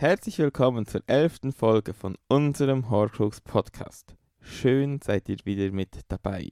Herzlich willkommen zur elften Folge von unserem Horcrux Podcast. Schön seid ihr wieder mit dabei.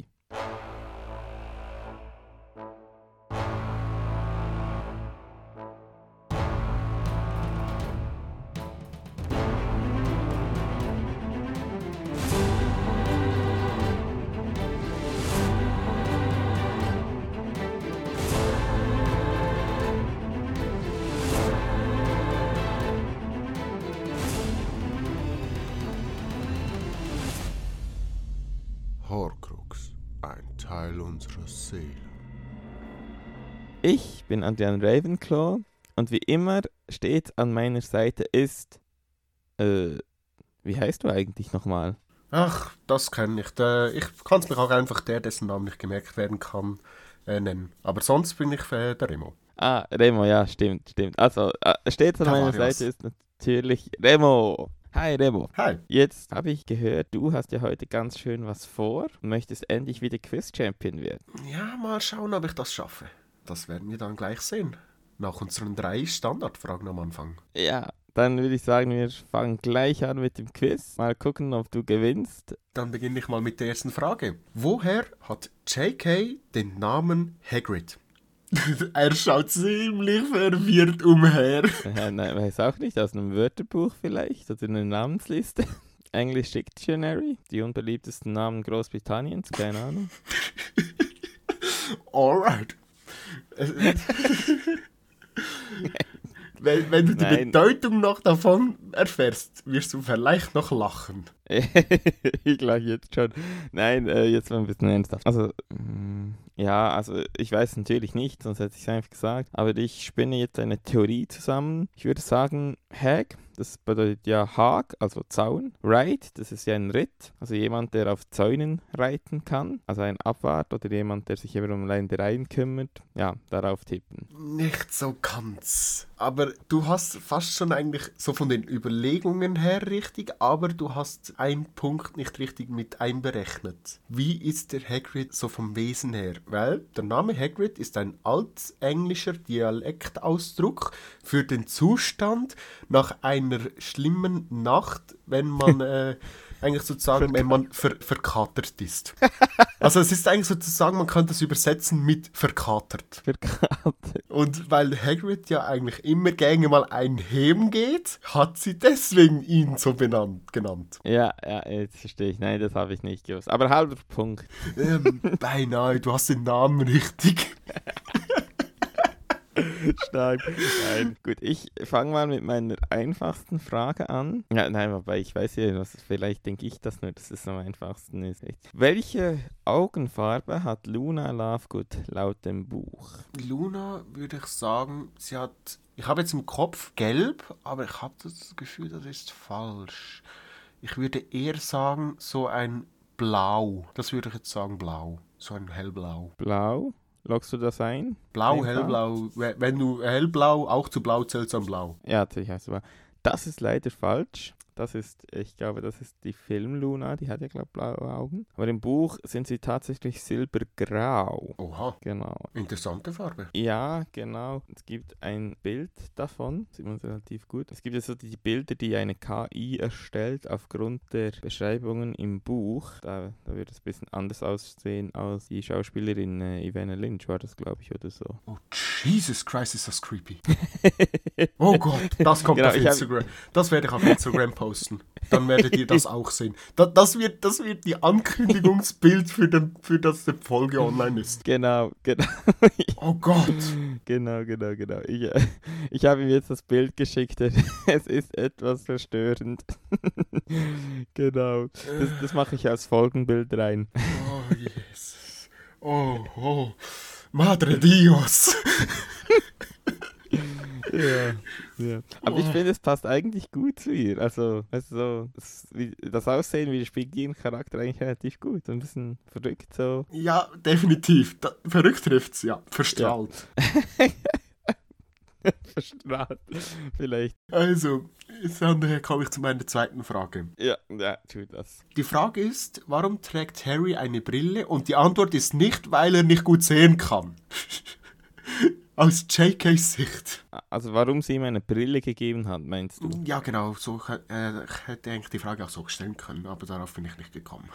Adrian Ravenclaw und wie immer steht an meiner Seite ist. Äh, wie heißt du eigentlich nochmal? Ach, das kenne ich. Ich kann es mich auch einfach der, dessen Name nicht gemerkt werden kann, äh, nennen. Aber sonst bin ich äh, der Remo. Ah, Remo, ja, stimmt, stimmt. Also, äh, steht an meiner. Seite ist natürlich Remo. Hi Remo. Hi. Jetzt habe ich gehört, du hast ja heute ganz schön was vor und möchtest endlich wieder Quiz-Champion werden. Ja, mal schauen, ob ich das schaffe. Das werden wir dann gleich sehen. Nach unseren drei Standardfragen am Anfang. Ja, dann würde ich sagen, wir fangen gleich an mit dem Quiz. Mal gucken, ob du gewinnst. Dann beginne ich mal mit der ersten Frage. Woher hat J.K. den Namen Hagrid? er schaut ziemlich verwirrt umher. Ja, nein, weiß auch nicht, aus einem Wörterbuch vielleicht oder einer Namensliste. English Dictionary, die unbeliebtesten Namen Großbritanniens, keine Ahnung. Alright. Wenn, wenn du die Nein. Bedeutung noch davon erfährst, wirst du vielleicht noch lachen. ich glaube jetzt schon. Nein, äh, jetzt mal ein bisschen ernsthaft. Also, mm, ja, also ich weiß natürlich nicht, sonst hätte ich es einfach gesagt. Aber ich spinne jetzt eine Theorie zusammen. Ich würde sagen, Hag, das bedeutet ja Hag, also Zaun. Ride, das ist ja ein Ritt. Also jemand, der auf Zäunen reiten kann. Also ein Abwart oder jemand, der sich eben um Ländereien kümmert. Ja, darauf tippen. Nicht so ganz. Aber du hast fast schon eigentlich so von den Überlegungen her richtig, aber du hast einen Punkt nicht richtig mit einberechnet. Wie ist der Hagrid so vom Wesen her? Weil der Name Hagrid ist ein altenglischer Dialektausdruck für den Zustand nach einer schlimmen Nacht, wenn man äh, eigentlich sozusagen, wenn man ver verkatert ist. Also es ist eigentlich sozusagen, man könnte es übersetzen mit verkatert. Karte. Und weil Hagrid ja eigentlich immer gerne mal einheben geht, hat sie deswegen ihn so benannt, genannt. Ja, ja, jetzt verstehe ich. Nein, das habe ich nicht gewusst. Aber halber Punkt. Ähm, beinahe, du hast den Namen richtig. Stark. Nein. Gut, ich fange mal mit meiner einfachsten Frage an. Ja, nein, wobei ich weiß ja, was, vielleicht denke ich das nur, dass es am einfachsten ist. Welche Augenfarbe hat Luna Lovegood laut dem Buch? Luna würde ich sagen, sie hat, ich habe jetzt im Kopf gelb, aber ich habe das Gefühl, das ist falsch. Ich würde eher sagen, so ein Blau. Das würde ich jetzt sagen, Blau. So ein hellblau. Blau? Loggst du das ein? Blau, Hellblau? hellblau. We- Wenn du hellblau, auch zu blau zählst, dann blau. Ja, natürlich heißt es aber. Das ist leider falsch. Das ist, ich glaube, das ist die Film-Luna, die hat ja, glaube ich, blaue Augen. Aber im Buch sind sie tatsächlich silbergrau. Oha, Genau. interessante Farbe. Ja, genau. Es gibt ein Bild davon, sieht man relativ gut. Es gibt ja so die Bilder, die eine KI erstellt aufgrund der Beschreibungen im Buch. Da, da würde es ein bisschen anders aussehen als die Schauspielerin äh, Ivana Lynch, war das, glaube ich, oder so. Oh, Jesus Christ, ist das creepy. Oh Gott, das kommt Genau, auf ich hab- Instagram. Das werde ich auf Instagram posten. Dann werdet ihr das auch sehen. Da, das, wird, das wird die Ankündigungsbild für, den, für das die Folge online ist. Genau, genau, Oh Gott. genau, genau, genau. Ich, ich habe ihm jetzt das Bild geschickt. Es ist etwas verstörend. genau. Das, das mache ich als Folgenbild rein. Oh Jesus. Oh, oh. Madre Dios. Ja, ja. Aber ich finde, es passt eigentlich gut zu ihr. Also, weißt du, so, das, wie, das Aussehen widerspiegelt ihren Charakter eigentlich relativ gut. Ein bisschen verrückt so. Ja, definitiv. Da, verrückt trifft's, ja. Verstrahlt. Verstrahlt. Vielleicht. Also, dann komme ich zu meiner zweiten Frage. Ja, ja, tu das. Die Frage ist, warum trägt Harry eine Brille? Und die Antwort ist nicht, weil er nicht gut sehen kann. Aus JKs Sicht. Also warum sie ihm eine Brille gegeben hat, meinst du? Ja, genau. So, äh, ich hätte eigentlich die Frage auch so stellen können, aber darauf bin ich nicht gekommen.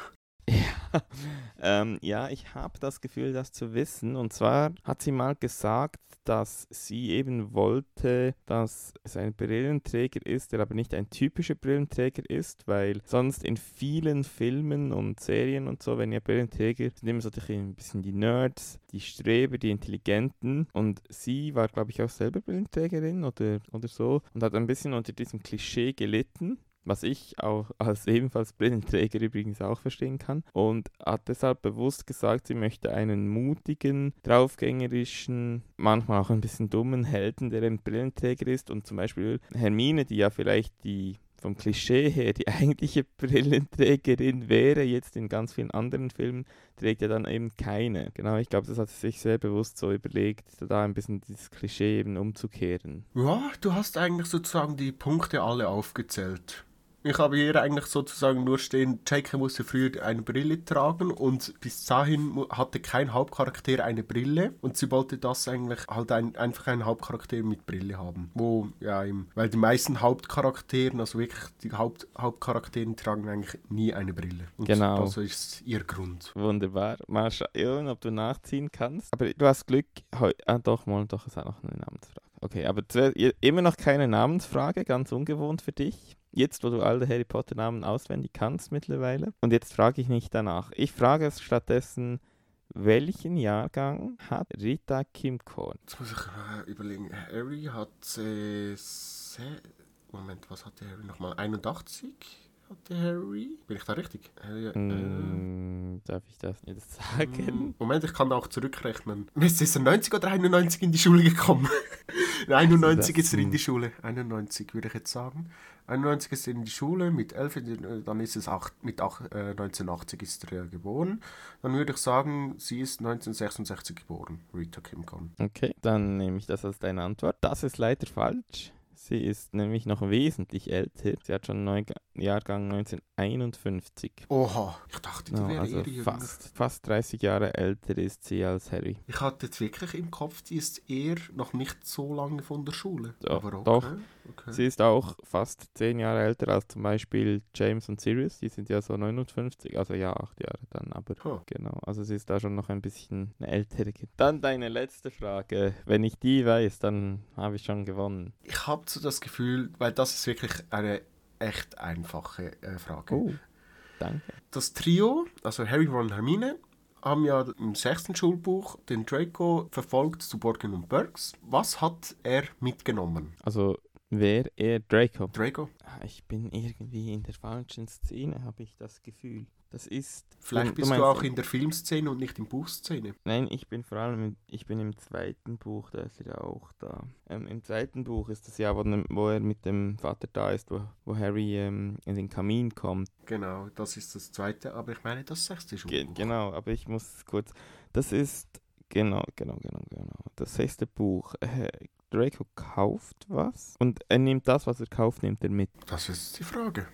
Ja, ähm, ja ich habe das Gefühl, das zu wissen. Und zwar hat sie mal gesagt, dass sie eben wollte, dass es ein Brillenträger ist, der aber nicht ein typischer Brillenträger ist, weil sonst in vielen Filmen und Serien und so, wenn ihr Brillenträger sind immer so ein bisschen die Nerds, die Streber, die Intelligenten. Und sie war, glaube ich, auch selber Brillenträgerin oder, oder so und hat ein bisschen unter diesem Klischee gelitten was ich auch als ebenfalls Brillenträger übrigens auch verstehen kann, und hat deshalb bewusst gesagt, sie möchte einen mutigen, draufgängerischen, manchmal auch ein bisschen dummen Helden, der ein Brillenträger ist und zum Beispiel Hermine, die ja vielleicht die vom Klischee her die eigentliche Brillenträgerin wäre, jetzt in ganz vielen anderen Filmen, trägt ja dann eben keine. Genau, ich glaube, das hat sie sich sehr bewusst so überlegt, da ein bisschen dieses Klischee eben umzukehren. Ja, du hast eigentlich sozusagen die Punkte alle aufgezählt. Ich habe hier eigentlich sozusagen nur stehen, Jake musste früher eine Brille tragen und bis dahin hatte kein Hauptcharakter eine Brille und sie wollte das eigentlich halt ein, einfach einen Hauptcharakter mit Brille haben. Wo, ja, im, weil die meisten Hauptcharakteren, also wirklich die Haupt, Hauptcharakteren tragen eigentlich nie eine Brille. Und genau. Das ist ihr Grund. Wunderbar. Mal schauen, ob du nachziehen kannst. Aber du hast Glück. Ah, doch, mal, doch, es hat noch eine Namensfrage. Okay, aber immer noch keine Namensfrage, ganz ungewohnt für dich. Jetzt, wo du alle Harry Potter Namen auswendig kannst mittlerweile. Und jetzt frage ich nicht danach. Ich frage es stattdessen, welchen Jahrgang hat Rita Kimkorn? Jetzt muss ich äh, überlegen. Harry hat äh, Moment, was hat Harry nochmal? 81? Hatte Harry. Bin ich da richtig? Harry, mm, darf ich das nicht sagen? Mm, Moment, ich kann auch zurückrechnen. Ist er 90 oder 91 in die Schule gekommen? 91 ist er in die Schule. 91 würde ich jetzt sagen. 91 ist er in die Schule, mit 11, dann ist es acht, mit acht, äh, 1980 ist er geboren. Dann würde ich sagen, sie ist 1966 geboren, Rita Kim Con. Okay, dann nehme ich das als deine Antwort. Das ist leider falsch. Sie ist nämlich noch wesentlich älter. Sie hat schon Neu Jahrgang 1951. Oha, ich dachte, die no, wäre also fast, fast 30 Jahre älter ist sie als Harry. Ich hatte jetzt wirklich im Kopf, die ist eher noch nicht so lange von der Schule. Doch, Aber okay, doch. Okay. Sie ist auch fast 10 Jahre älter als zum Beispiel James und Sirius. Die sind ja so 59, also ja, 8 Jahre dann. Aber huh. genau, also sie ist da schon noch ein bisschen eine ältere. Dann deine letzte Frage. Wenn ich die weiß, dann habe ich schon gewonnen. Ich habe so das Gefühl, weil das ist wirklich eine echt einfache äh, Frage. Oh, danke. Das Trio, also Harry, Ron, Hermine, haben ja im sechsten Schulbuch den Draco verfolgt zu Borgen und Burks. Was hat er mitgenommen? Also wer er Draco? Draco. Ah, ich bin irgendwie in der falschen Szene, habe ich das Gefühl. Das ist. Vielleicht bist du, du auch in der Filmszene und nicht in Buchszene. Nein, ich bin vor allem ich bin im zweiten Buch, da ist er ja auch da. Ähm, Im zweiten Buch ist das ja, wo, wo, er mit dem Vater da ist, wo, wo Harry ähm, in den Kamin kommt. Genau, das ist das zweite, aber ich meine das sechste Schulbuch. Ge genau, aber ich muss kurz. Das ist. Genau, genau, genau, genau. Das sechste Buch. Äh, Draco kauft was und er nimmt das, was er kauft, nimmt er mit. Das ist die Frage.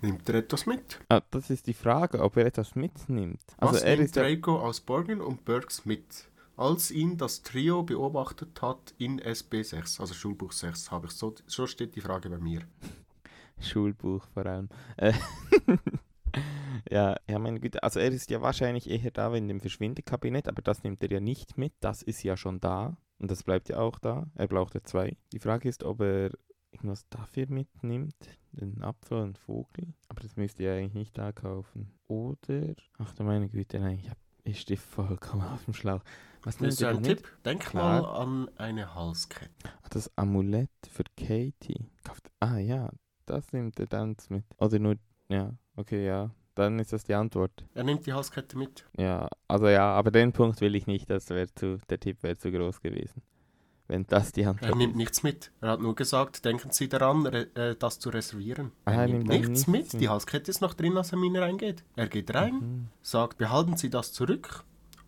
Nimmt er etwas mit? Ah, das ist die Frage, ob er etwas mitnimmt. Also Was er nimmt ist Draco aus Borgen und Burks mit? Als ihn das Trio beobachtet hat in SB6, also Schulbuch 6, habe ich so, so steht die Frage bei mir. Schulbuch vor allem. Äh, ja, ja, meine Güte, also er ist ja wahrscheinlich eher da in dem Verschwindekabinett, aber das nimmt er ja nicht mit, das ist ja schon da und das bleibt ja auch da. Er braucht ja zwei. Die Frage ist, ob er irgendwas dafür mitnimmt, den Apfel und Vogel. Aber das müsst ihr eigentlich nicht da kaufen. Oder, ach du meine Güte, nein, ich, hab, ich stehe vollkommen auf dem Schlauch. Was ist ein Tipp? Denk Klar. mal an eine Halskette. Ach, das Amulett für Katie. Ah ja, das nimmt er dann mit. Oder nur, ja, okay, ja. Dann ist das die Antwort. Er nimmt die Halskette mit. Ja, also ja, aber den Punkt will ich nicht, das zu, der Tipp wäre zu groß gewesen wenn das die Antwort Er nimmt nichts mit. Er hat nur gesagt, denken Sie daran, äh, das zu reservieren. Er, er nimmt, nimmt nichts mit. mit. Die Halskette ist noch drin, als er Mine reingeht. Er geht rein, mhm. sagt, behalten Sie das zurück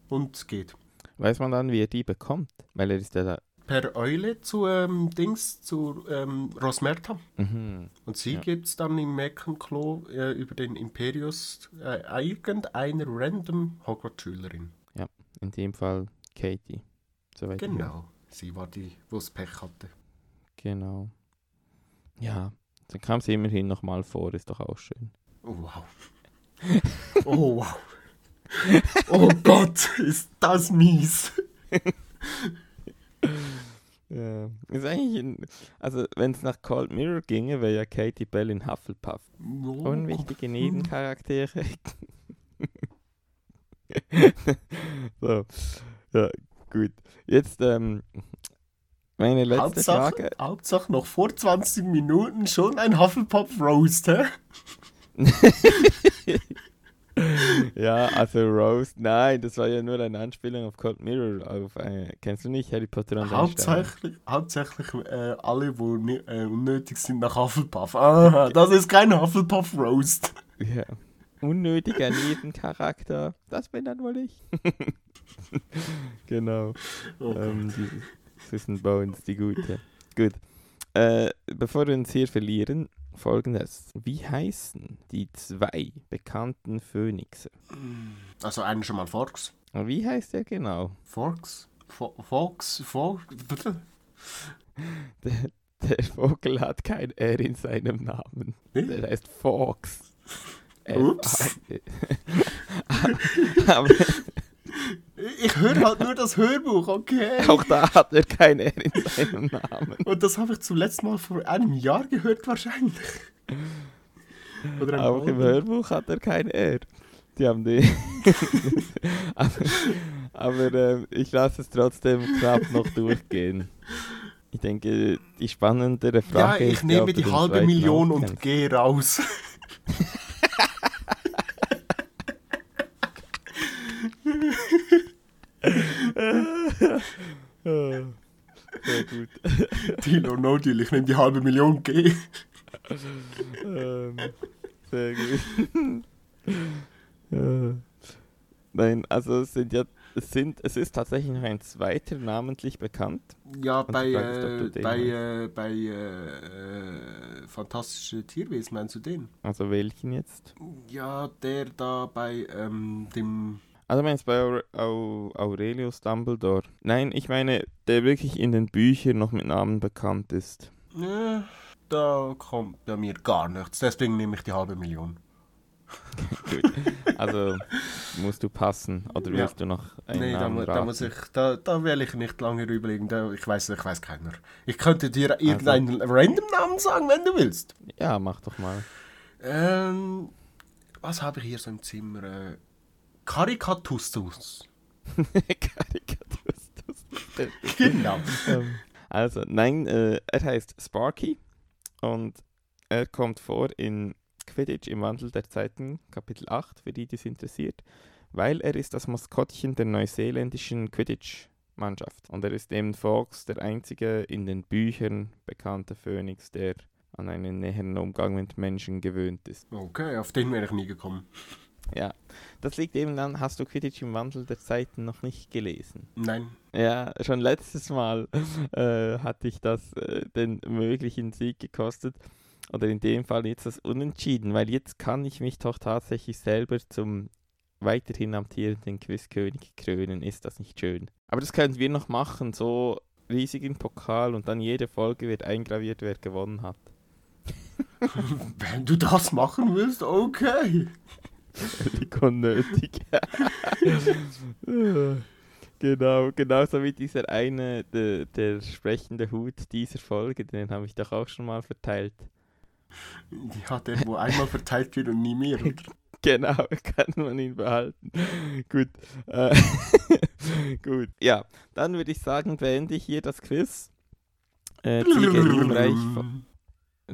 und geht. Weiß man dann, wie er die bekommt? Weil er ist ja da per Eule zu ähm, Dings, zu ähm, Rosmerta. Mhm. Und sie ja. gibt es dann im Meckenklo äh, über den Imperius äh, irgendeiner random Hogwarts-Schülerin. Ja, in dem Fall Katie. Soweit genau. Sie war die, wo das Pech hatte. Genau. Ja, dann kam sie immerhin nochmal vor, ist doch auch schön. Oh wow. oh wow. Oh Gott, ist das mies. Ja, ist eigentlich, ein, also wenn es nach Cold Mirror ginge, wäre ja Katie Bell in Hufflepuff. Oh, Unwichtige Nebencharaktere. so, ja, gut. Jetzt ähm, meine letzte Hauptsache, Frage. Hauptsache noch vor 20 Minuten schon ein Hufflepuff Roast, hä? ja, also Rose, nein, das war ja nur eine Anspielung auf Cold Mirror. Auf, äh, kennst du nicht Harry Potter und? Hauptsächlich, hauptsächlich äh, alle, die äh, unnötig sind nach Hufflepuff. Aha, das ist kein Hufflepuff Roast. Ja. Unnötiger Nebencharakter, das bin dann wohl ich. genau. Oh ähm, die Susan Bones, die gute. Gut. Äh, bevor wir uns hier verlieren, folgendes. Wie heißen die zwei bekannten Phönixe? Also einen schon mal Fox. Und Wie heißt der genau? Fox? Fo Fox? Fox? Der, der Vogel hat kein R in seinem Namen. Der heißt Fox. Ups. Aber Ich höre halt nur das Hörbuch, okay? auch da hat er kein R in seinem Namen. Und das habe ich zuletzt mal vor einem Jahr gehört wahrscheinlich. Oder Auch im. Hörbuch hat er kein R. Die haben die. aber aber ähm, ich lasse es trotzdem knapp noch durchgehen. Ich denke, die spannendere Ja, Frage ich ist, nehme die halbe Million und gehe raus. Ah, Sehr gut. Deal or no deal, ich nehme die halbe Million gehe. ähm, sehr gut. ja. Nein, also es sind ja, es sind, es ist tatsächlich noch ein zweiter namentlich bekannt. Ja, Und bei, ob äh, bei, äh, bei äh, Fantastische Tierwesen, meinst du den? Also welchen jetzt? Ja, der da bei ähm, dem... Also meinst du bei Aure Au Aurelius Dumbledore? Nein, ich meine, der wirklich in den Büchern noch mit Namen bekannt ist. Äh, da kommt bei mir gar nichts, deswegen nehme ich die halbe Million. Gut. Also musst du passen oder Ja. willst du noch einen Nee, da, Namen da raten? muss ich, da, da will ich nicht lange überlegen. Da, ich weiß, ich weiß keiner. Ich könnte dir irgendeinen random Namen sagen, wenn du willst. Ja, mach doch mal. Ähm, was habe ich hier so im Zimmer? Karikatustus. Karikatustus. Genau. Ähm, also, nein, äh, er heißt Sparky und er kommt vor in Quidditch im Wandel der Zeiten, Kapitel 8, für die, die es interessiert, weil er ist das Maskottchen der neuseeländischen Quidditch-Mannschaft. Und er ist eben Fox, der einzige in den Büchern bekannte Phönix, der an einen näheren Umgang mit Menschen gewöhnt ist. Okay, auf den wäre ich nie gekommen. Ja, das liegt eben dann, hast du Quidditch im Wandel der Zeiten noch nicht gelesen? Nein. Ja, schon letztes Mal äh, hatte ich das äh, den möglichen Sieg gekostet. Oder in dem Fall jetzt das Unentschieden, weil jetzt kann ich mich doch tatsächlich selber zum weiterhin amtierenden Quizkönig krönen. Ist das nicht schön? Aber das können wir noch machen, so riesigen Pokal und dann jede Folge wird eingraviert, wer gewonnen hat. Wenn du das machen willst, okay. Völlig unnötig. genau, genauso wie dieser eine, der, der sprechende Hut dieser Folge, den habe ich doch auch schon mal verteilt. Ja, der, wo einmal verteilt wird und nie mehr. oder? Genau, kann man ihn behalten. Gut. Äh, gut. Ja, dann würde ich sagen, beende ich hier das Quiz. Äh, ziehe, ruhmreich von,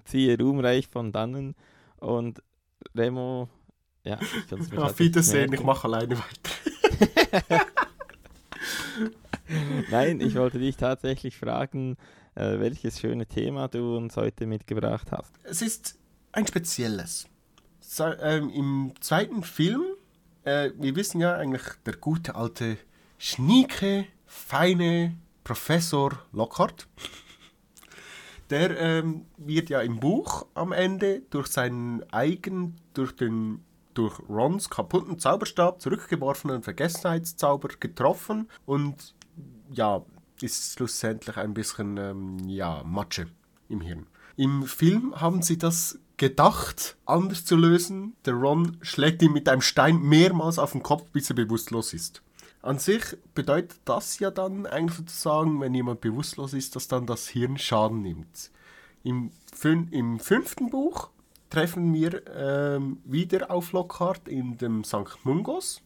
ziehe ruhmreich von dannen und Remo. Ja, ich kann es mir Auf Wiedersehen, ich mache alleine weiter. Nein, ich wollte dich tatsächlich fragen, äh, welches schöne Thema du uns heute mitgebracht hast. Es ist ein spezielles. So, ähm, Im zweiten Film, äh, wir wissen ja eigentlich, der gute alte, schnieke, feine Professor Lockhart, der ähm, wird ja im Buch am Ende durch seinen eigen, durch den durch Rons kaputten Zauberstab zurückgeworfenen Vergessenheitszauber getroffen und ja, ist schlussendlich ein bisschen, ähm, ja, Matsche im Hirn. Im Film haben sie das gedacht, anders zu lösen. Der Ron schlägt ihn mit einem Stein mehrmals auf den Kopf, bis er bewusstlos ist. An sich bedeutet das ja dann eigentlich sozusagen, wenn jemand bewusstlos ist, dass dann das Hirn Schaden nimmt. Im, im fünften Buch treffen wir ähm, wieder auf Lockhart in dem St. Mungos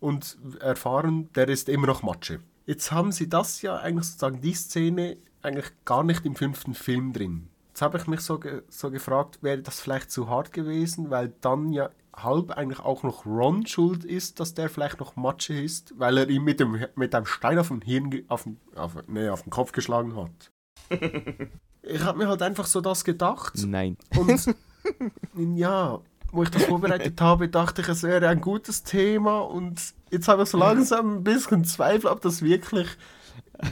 und erfahren, der ist immer noch Matsche. Jetzt haben sie das ja eigentlich sozusagen, die Szene eigentlich gar nicht im fünften Film drin. Jetzt habe ich mich so, ge so gefragt, wäre das vielleicht zu hart gewesen, weil dann ja halb eigentlich auch noch Ron schuld ist, dass der vielleicht noch Matsche ist, weil er ihm mit dem, mit einem Stein auf den Hirn, auf den, auf, nee, auf den Kopf geschlagen hat. ich habe mir halt einfach so das gedacht. Nein. Und ja, wo ich das vorbereitet habe, dachte ich, es wäre ein gutes Thema. Und jetzt habe ich so langsam ein bisschen Zweifel, ob das wirklich,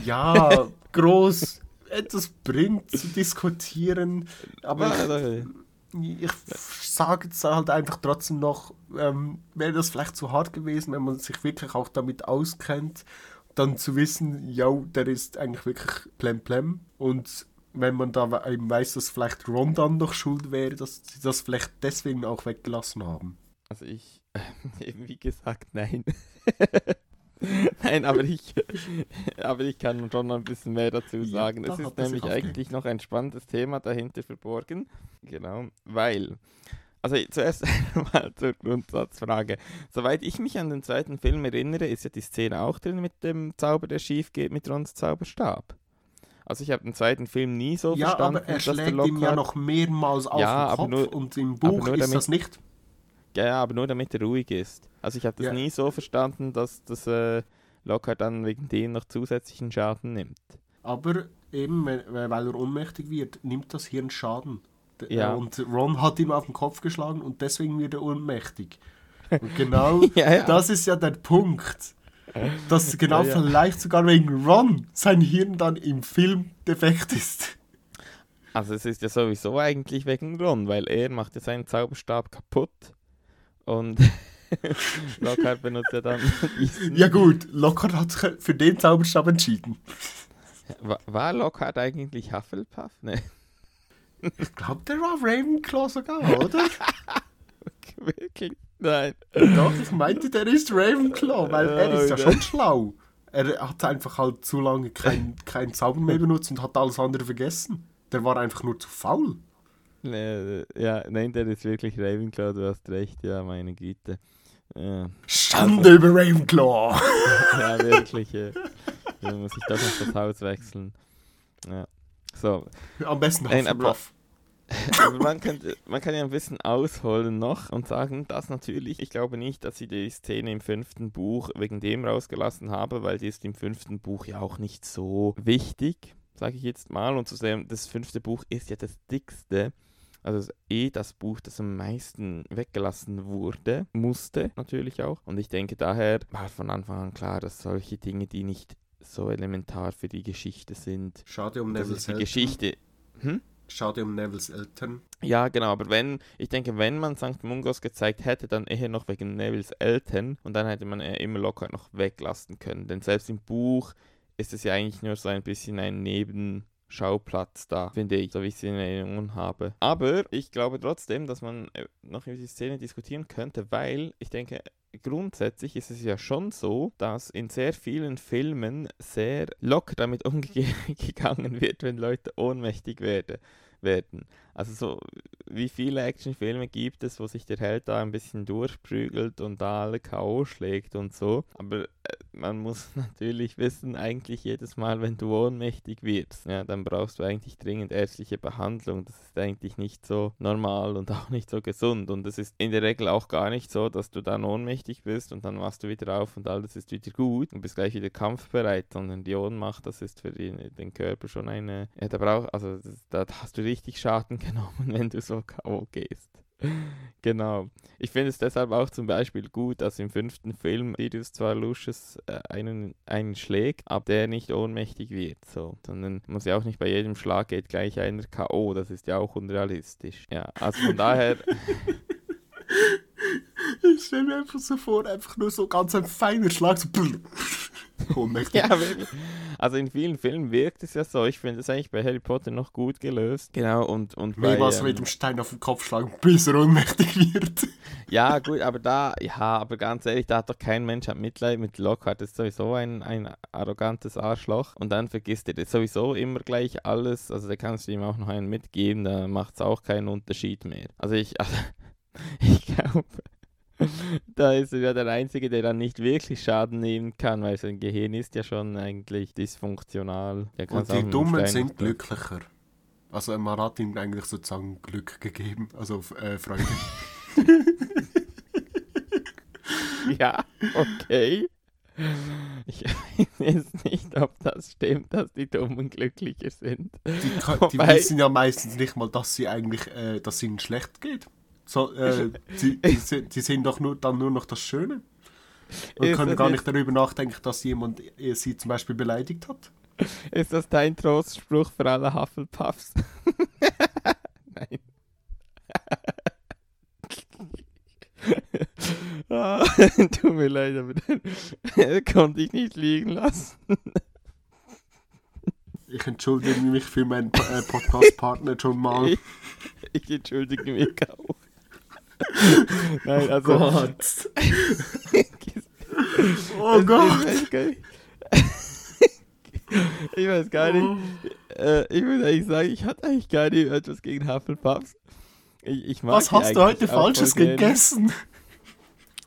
ja, groß etwas bringt zu diskutieren. Aber ich, ich sage jetzt halt einfach trotzdem noch, ähm, wäre das vielleicht zu hart gewesen, wenn man sich wirklich auch damit auskennt, dann zu wissen, ja, der ist eigentlich wirklich plemplem. Und wenn man da eben weiß, dass vielleicht Ron dann noch schuld wäre, dass sie das vielleicht deswegen auch weggelassen haben. Also ich, wie gesagt, nein. nein, aber ich, aber ich kann schon noch ein bisschen mehr dazu sagen. Ja, es ist nämlich eigentlich noch ein spannendes Thema dahinter verborgen. Genau, weil, also zuerst einmal zur Grundsatzfrage. Soweit ich mich an den zweiten Film erinnere, ist ja die Szene auch drin mit dem Zauber, der schief geht, mit Rons Zauberstab. Also ich habe den zweiten Film nie so ja, verstanden. Ja, aber er schlägt ihm ja noch mehrmals auf ja, den Kopf nur, und im Buch ist damit, das nicht. Ja, aber nur damit er ruhig ist. Also ich habe das ja. nie so verstanden, dass das äh, Lockhart dann wegen dem noch zusätzlichen Schaden nimmt. Aber eben, weil er ohnmächtig wird, nimmt das Hirn Schaden. Ja. Und Ron hat ihm auf den Kopf geschlagen und deswegen wird er ohnmächtig. Und genau ja. das ist ja der Punkt dass genau ja, ja. vielleicht sogar wegen Ron sein Hirn dann im Film defekt ist. Also es ist ja sowieso eigentlich wegen Ron, weil er macht ja seinen Zauberstab kaputt und Lockhart benutzt ja dann diesen. Ja gut, Lockhart hat sich für den Zauberstab entschieden. War, war Lockhart eigentlich Hufflepuff? Ne. Ich glaube, der war Ravenclaw sogar, oder? Wirklich? Nein. Doch, ich meinte, der ist Ravenclaw, weil er ist ja schon schlau. Er hat einfach halt zu lange kein, kein Zauber mehr benutzt und hat alles andere vergessen. Der war einfach nur zu faul. Nee, ja, nein, der ist wirklich Ravenclaw, du hast recht, ja, meine Güte. Ja. Schande über Ravenclaw! ja, wirklich. Ja. Da muss ich doch noch das Haus wechseln. Ja. So. Am besten Hufflepuff. Aber man, könnte, man kann ja ein bisschen ausholen noch und sagen, dass natürlich, ich glaube nicht, dass sie die Szene im fünften Buch wegen dem rausgelassen haben, weil die ist im fünften Buch ja auch nicht so wichtig, sage ich jetzt mal. Und zudem, das fünfte Buch ist ja das dickste. Also eh das Buch, das am meisten weggelassen wurde, musste natürlich auch. Und ich denke, daher war von Anfang an klar, dass solche Dinge, die nicht so elementar für die Geschichte sind. Schade um Neville die Geschichte. Hm? Schade um Nevils Eltern. Ja, genau, aber wenn, ich denke, wenn man St. Mungos gezeigt hätte, dann eher noch wegen Nevils Eltern und dann hätte man eher immer locker noch weglassen können. Denn selbst im Buch ist es ja eigentlich nur so ein bisschen ein Nebenschauplatz da, finde ich, so wie ich es in Erinnerung habe. Aber ich glaube trotzdem, dass man äh, noch über die Szene diskutieren könnte, weil ich denke, grundsätzlich ist es ja schon so, dass in sehr vielen Filmen sehr locker damit umgegangen wird, wenn Leute ohnmächtig werden werden. Also so wie viele Actionfilme gibt es, wo sich der Held da ein bisschen durchprügelt und da alle K.O. schlägt und so. Aber äh, man muss natürlich wissen, eigentlich jedes Mal, wenn du ohnmächtig wirst, ja, dann brauchst du eigentlich dringend ärztliche Behandlung. Das ist eigentlich nicht so normal und auch nicht so gesund. Und es ist in der Regel auch gar nicht so, dass du dann ohnmächtig bist und dann wachst du wieder auf und alles ist wieder gut und bist gleich wieder kampfbereit, sondern die Ohnmacht, das ist für den, den Körper schon eine, ja, da braucht, also da hast du richtig Schaden genommen, wenn du so K.O. gehst. genau. Ich finde es deshalb auch zum Beispiel gut, dass im fünften Film Sirius zwar Lucius äh, einen, einen schlägt, aber der nicht ohnmächtig wird. So. Sondern muss ja auch nicht bei jedem Schlag geht gleich einer K.O. Das ist ja auch unrealistisch. Ja, also von daher. ich stelle mir einfach so vor, einfach nur so ganz ein feiner Schlag, so. Ohnmächtig. ja, wirklich. Also in vielen Filmen wirkt es ja so. Ich finde es eigentlich bei Harry Potter noch gut gelöst. Genau, und, und bei, Mehrmals mit ähm, dem Stein auf den Kopf schlagen, bis er ohnmächtig wird. Ja, gut, aber da, ja, aber ganz ehrlich, da hat doch kein Mensch hat Mitleid mit Lockhart. Das ist sowieso ein, ein arrogantes Arschloch. Und dann vergisst er das sowieso immer gleich alles. Also da kannst du ihm auch noch einen mitgeben, da macht es auch keinen Unterschied mehr. Also ich, also, ich glaube, da ist er ja der Einzige, der dann nicht wirklich Schaden nehmen kann, weil sein Gehirn ist ja schon eigentlich dysfunktional. Und die Dummen sind nicht- glücklicher. Also man hat ihm eigentlich sozusagen Glück gegeben, also äh, Freude. Ja, okay. Ich weiß jetzt nicht, ob das stimmt, dass die Dummen glücklicher sind. Die, die Wobei- wissen ja meistens nicht mal, dass sie eigentlich, äh, dass ihnen schlecht geht. So, äh, sie, die, se- die sehen doch nur, dann nur noch das Schöne. Und Ist können gar nicht darüber nachdenken, dass jemand sie zum Beispiel beleidigt hat. Ist das dein Trostspruch für alle Hufflepuffs? Nein. ah, tut mir leid, aber den konnte ich nicht liegen lassen. Ich entschuldige mich für meinen äh, Podcast-Partner schon mal. Ich, ich entschuldige mich auch. Nein, also. Gott. Oh Gott. Ich weiß gar nicht. ich weiß gar nicht. Äh, ich würde eigentlich sagen, ich hatte eigentlich gar nicht etwas gegen Hufflepuffs. Ich, ich Was hast du heute Falsches gegessen?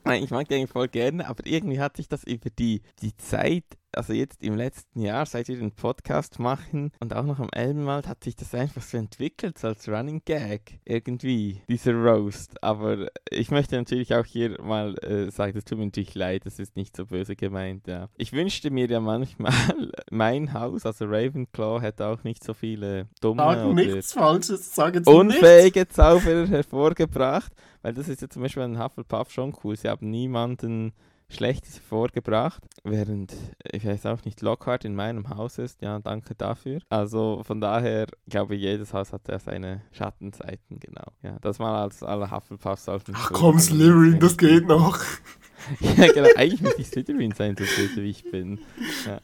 Nein, ich mag die eigentlich voll gerne, aber irgendwie hat sich das über die, die Zeit, also jetzt im letzten Jahr, seit wir den Podcast machen und auch noch am Elbenwald, hat sich das einfach so entwickelt, so als Running Gag irgendwie, dieser Roast. Aber ich möchte natürlich auch hier mal äh, sagen, das tut mir natürlich leid, das ist nicht so böse gemeint. Ja. Ich wünschte mir ja manchmal, mein Haus, also Ravenclaw, hätte auch nicht so viele dumme Sag oder nichts Falsches, sag jetzt nichts. unfähige Zauberer hervorgebracht, weil das ist ja zum Beispiel ein Hufflepuff schon cool. Sie haben niemanden Schlechtes hervorgebracht, während ich weiß auch nicht Lockhart in meinem Haus ist. Ja, danke dafür. Also von daher glaube ich, jedes Haus hat ja seine Schattenseiten, genau. Ja, das mal als alle Hufflepuffs auf den Ach komm, Slytherin, das geht noch. ja, genau. Eigentlich müsste ich Slytherin sein, so böse wie ich bin. Ja.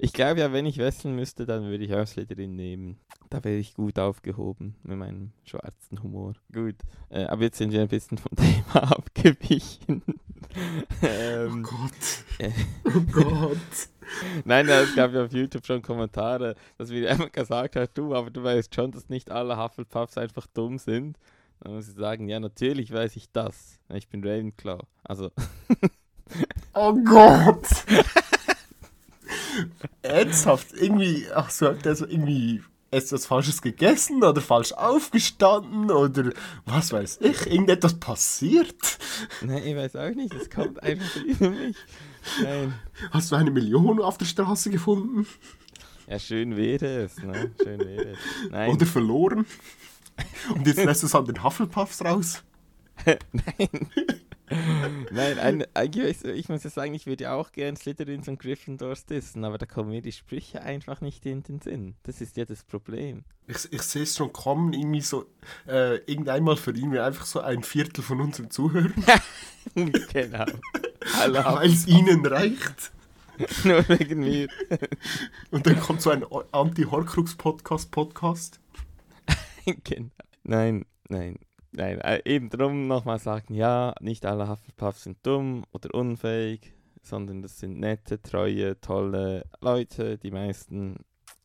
Ich glaube ja, wenn ich wechseln müsste, dann würde ich auch Slytherin nehmen. Da wäre ich gut aufgehoben mit meinem schwarzen Humor. Gut, äh, aber jetzt sind wir ein bisschen vom Thema abgewichen. Oh ähm, Gott. äh, Oh Gott. nein, es gab ja auf YouTube schon Kommentare, dass wir immer gesagt haben, du, aber du weißt schon, dass nicht alle Hufflepuffs einfach dumm sind. Dann muss ich sagen, ja, natürlich weiß ich das. Ich bin Ravenclaw. Also, Oh Gott. Ernsthaft, irgendwie, ach so, hat der etwas Falsches gegessen oder falsch aufgestanden oder was weiß ich, irgendetwas passiert? Nein, ich weiß auch nicht, es kommt einfach über mich. Nein. Hast du eine Million auf der Straße gefunden Ja, schön wäre es, ne? Schön wäre es. Nein, oder verloren? Und jetzt lässt du es an den Hufflepuffs raus? nein. Nein, ein, du, ich muss ja sagen, ich würde ja auch gern Slytherins und Gryffindors dissen, aber da kommen mir die Sprüche einfach nicht in den Sinn. Das ist ja das Problem. Ich, ich sehe es schon kommen, irgendwie so, äh, irgendeinmal verdienen wir einfach so ein Viertel von unseren Zuhörern, genau. Weil es ihnen reicht. nur wegen mir. Und dann kommt so ein Anti-Horcrux-Podcast-Podcast. genau. Nein, nein. Nein, äh, eben drum nochmal sagen, ja, nicht alle Hufflepuffs sind dumm oder unfähig, sondern das sind nette, treue, tolle Leute, die meisten,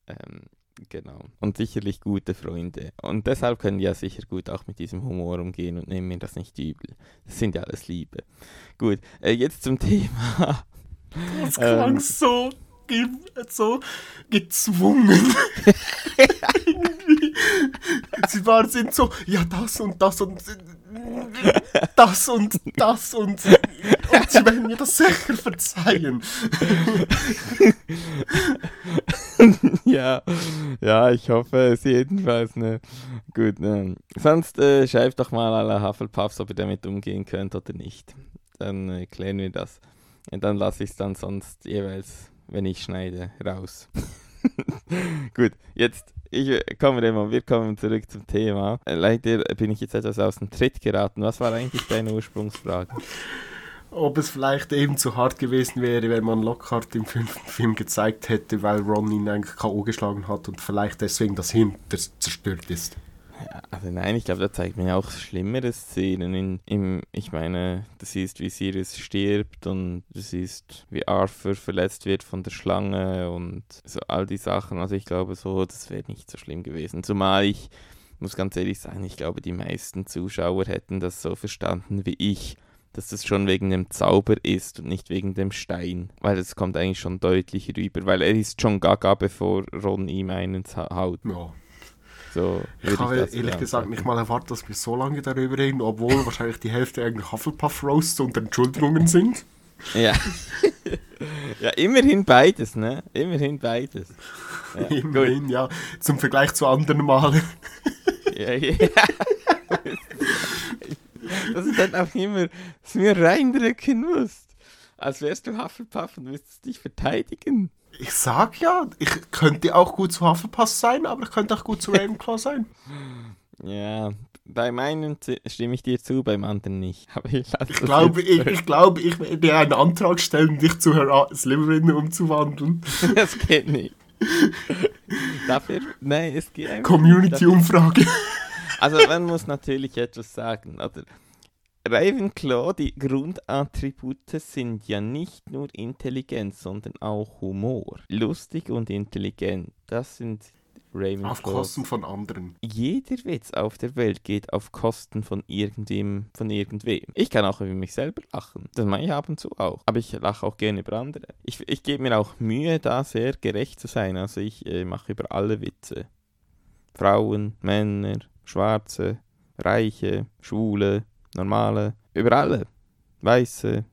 ähm, genau. Und sicherlich gute Freunde. Und deshalb können die ja sicher gut auch mit diesem Humor umgehen und nehmen mir das nicht übel. Das sind ja alles Liebe. Gut, äh, jetzt zum Thema. Das Ähm. klang so, ge so gezwungen. Sie waren sind so, ja, das und das und das und das und, und sie werden mir das sicher verzeihen. ja, ja, ich hoffe es jedenfalls. Ne? Gut, ne. sonst äh, schreibt doch mal alle Hufflepuffs, ob ihr damit umgehen könnt oder nicht. Dann äh, klären wir das. Und dann lasse ich es dann sonst jeweils, wenn ich schneide, raus. Gut, jetzt ich, äh, kommen wir mal, wir kommen zurück zum Thema. Äh, leider bin ich jetzt etwas aus dem Tritt geraten. Was war eigentlich deine Ursprungsfrage? ob es vielleicht eben zu hart gewesen wäre, wenn man Lockhart im fünften Film gezeigt hätte, weil Ron ihn eigentlich K.O. geschlagen hat und vielleicht deswegen das Hirn zerstört ist. Also nein, ich glaube, da zeigt man ja auch schlimmere Szenen. In, im, ich meine, du siehst, wie Sirius stirbt und du siehst, wie Arthur verletzt wird von der Schlange und so all die Sachen. Also ich glaube so, das wäre nicht so schlimm gewesen. Zumal ich, muss ganz ehrlich sagen, ich glaube, die meisten Zuschauer hätten das so verstanden wie ich dass das schon wegen dem Zauber ist und nicht wegen dem Stein. Weil es kommt eigentlich schon deutlich rüber, weil er ist schon gaga, bevor Ron ihm einen haut. Ja. So ich habe ehrlich gesagt nicht mal erwartet, dass wir so lange darüber reden, obwohl wahrscheinlich die Hälfte eigentlich Hufflepuff Roasts und Entschuldigungen sind. Ja. ja, immerhin beides, ne? Immerhin beides. Ja, immerhin, gut. ja. Zum Vergleich zu anderen Malen. ja, ja. dass du dann auch immer es mir reindrücken musst. Als wärst du Hufflepuff und müsstest dich verteidigen. Ich sag ja, ich könnte auch gut zu Hufflepuff sein, aber ich könnte auch gut zu Ravenclaw sein. Ja, bei meinen stimme ich dir zu, beim anderen nicht. Aber ich, ich glaube, ich, ich, glaube, ich werde einen Antrag stellen, dich zu Herr Slytherin umzuwandeln. Das geht nicht. Dafür, nein, es geht Community-Umfrage. Also man muss natürlich etwas sagen. Oder? Ravenclaw, die Grundattribute sind ja nicht nur Intelligenz, sondern auch Humor. Lustig und intelligent, das sind Ravenclaw. Auf Kosten von anderen. Jeder Witz auf der Welt geht auf Kosten von irgendwem, von irgendwem. Ich kann auch über mich selber lachen. Das mache ich ab und zu auch. Aber ich lache auch gerne über andere. Ich, ich gebe mir auch Mühe, da sehr gerecht zu sein. Also ich äh, mache über alle Witze. Frauen, Männer, Schwarze, Reiche, Schwule, normale, über alle. Weiße,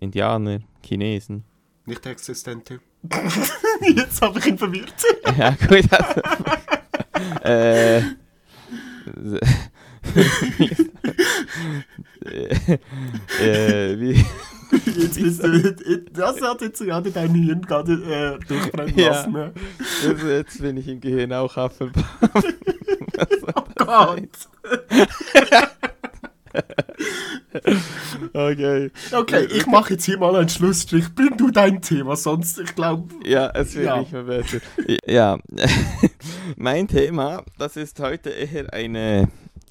Indianer, Chinesen. Nicht existente. Jetzt habe ich ihn verwirrt. ja, gut. Also, äh, äh, wie, jetzt bist du, das hat jetzt gerade dein Hirn gerade äh, durchbrennen lassen. Ja. Ne? Also jetzt bin ich im Gehirn auch Hufflepuff. oh Gott. Okay. Okay, ich mache jetzt hier mal einen Schlussstrich. Bring du dein Thema, sonst, ich glaube. Ja, es wird ja. nicht mehr besser. ja, mein Thema, das ist heute eher eine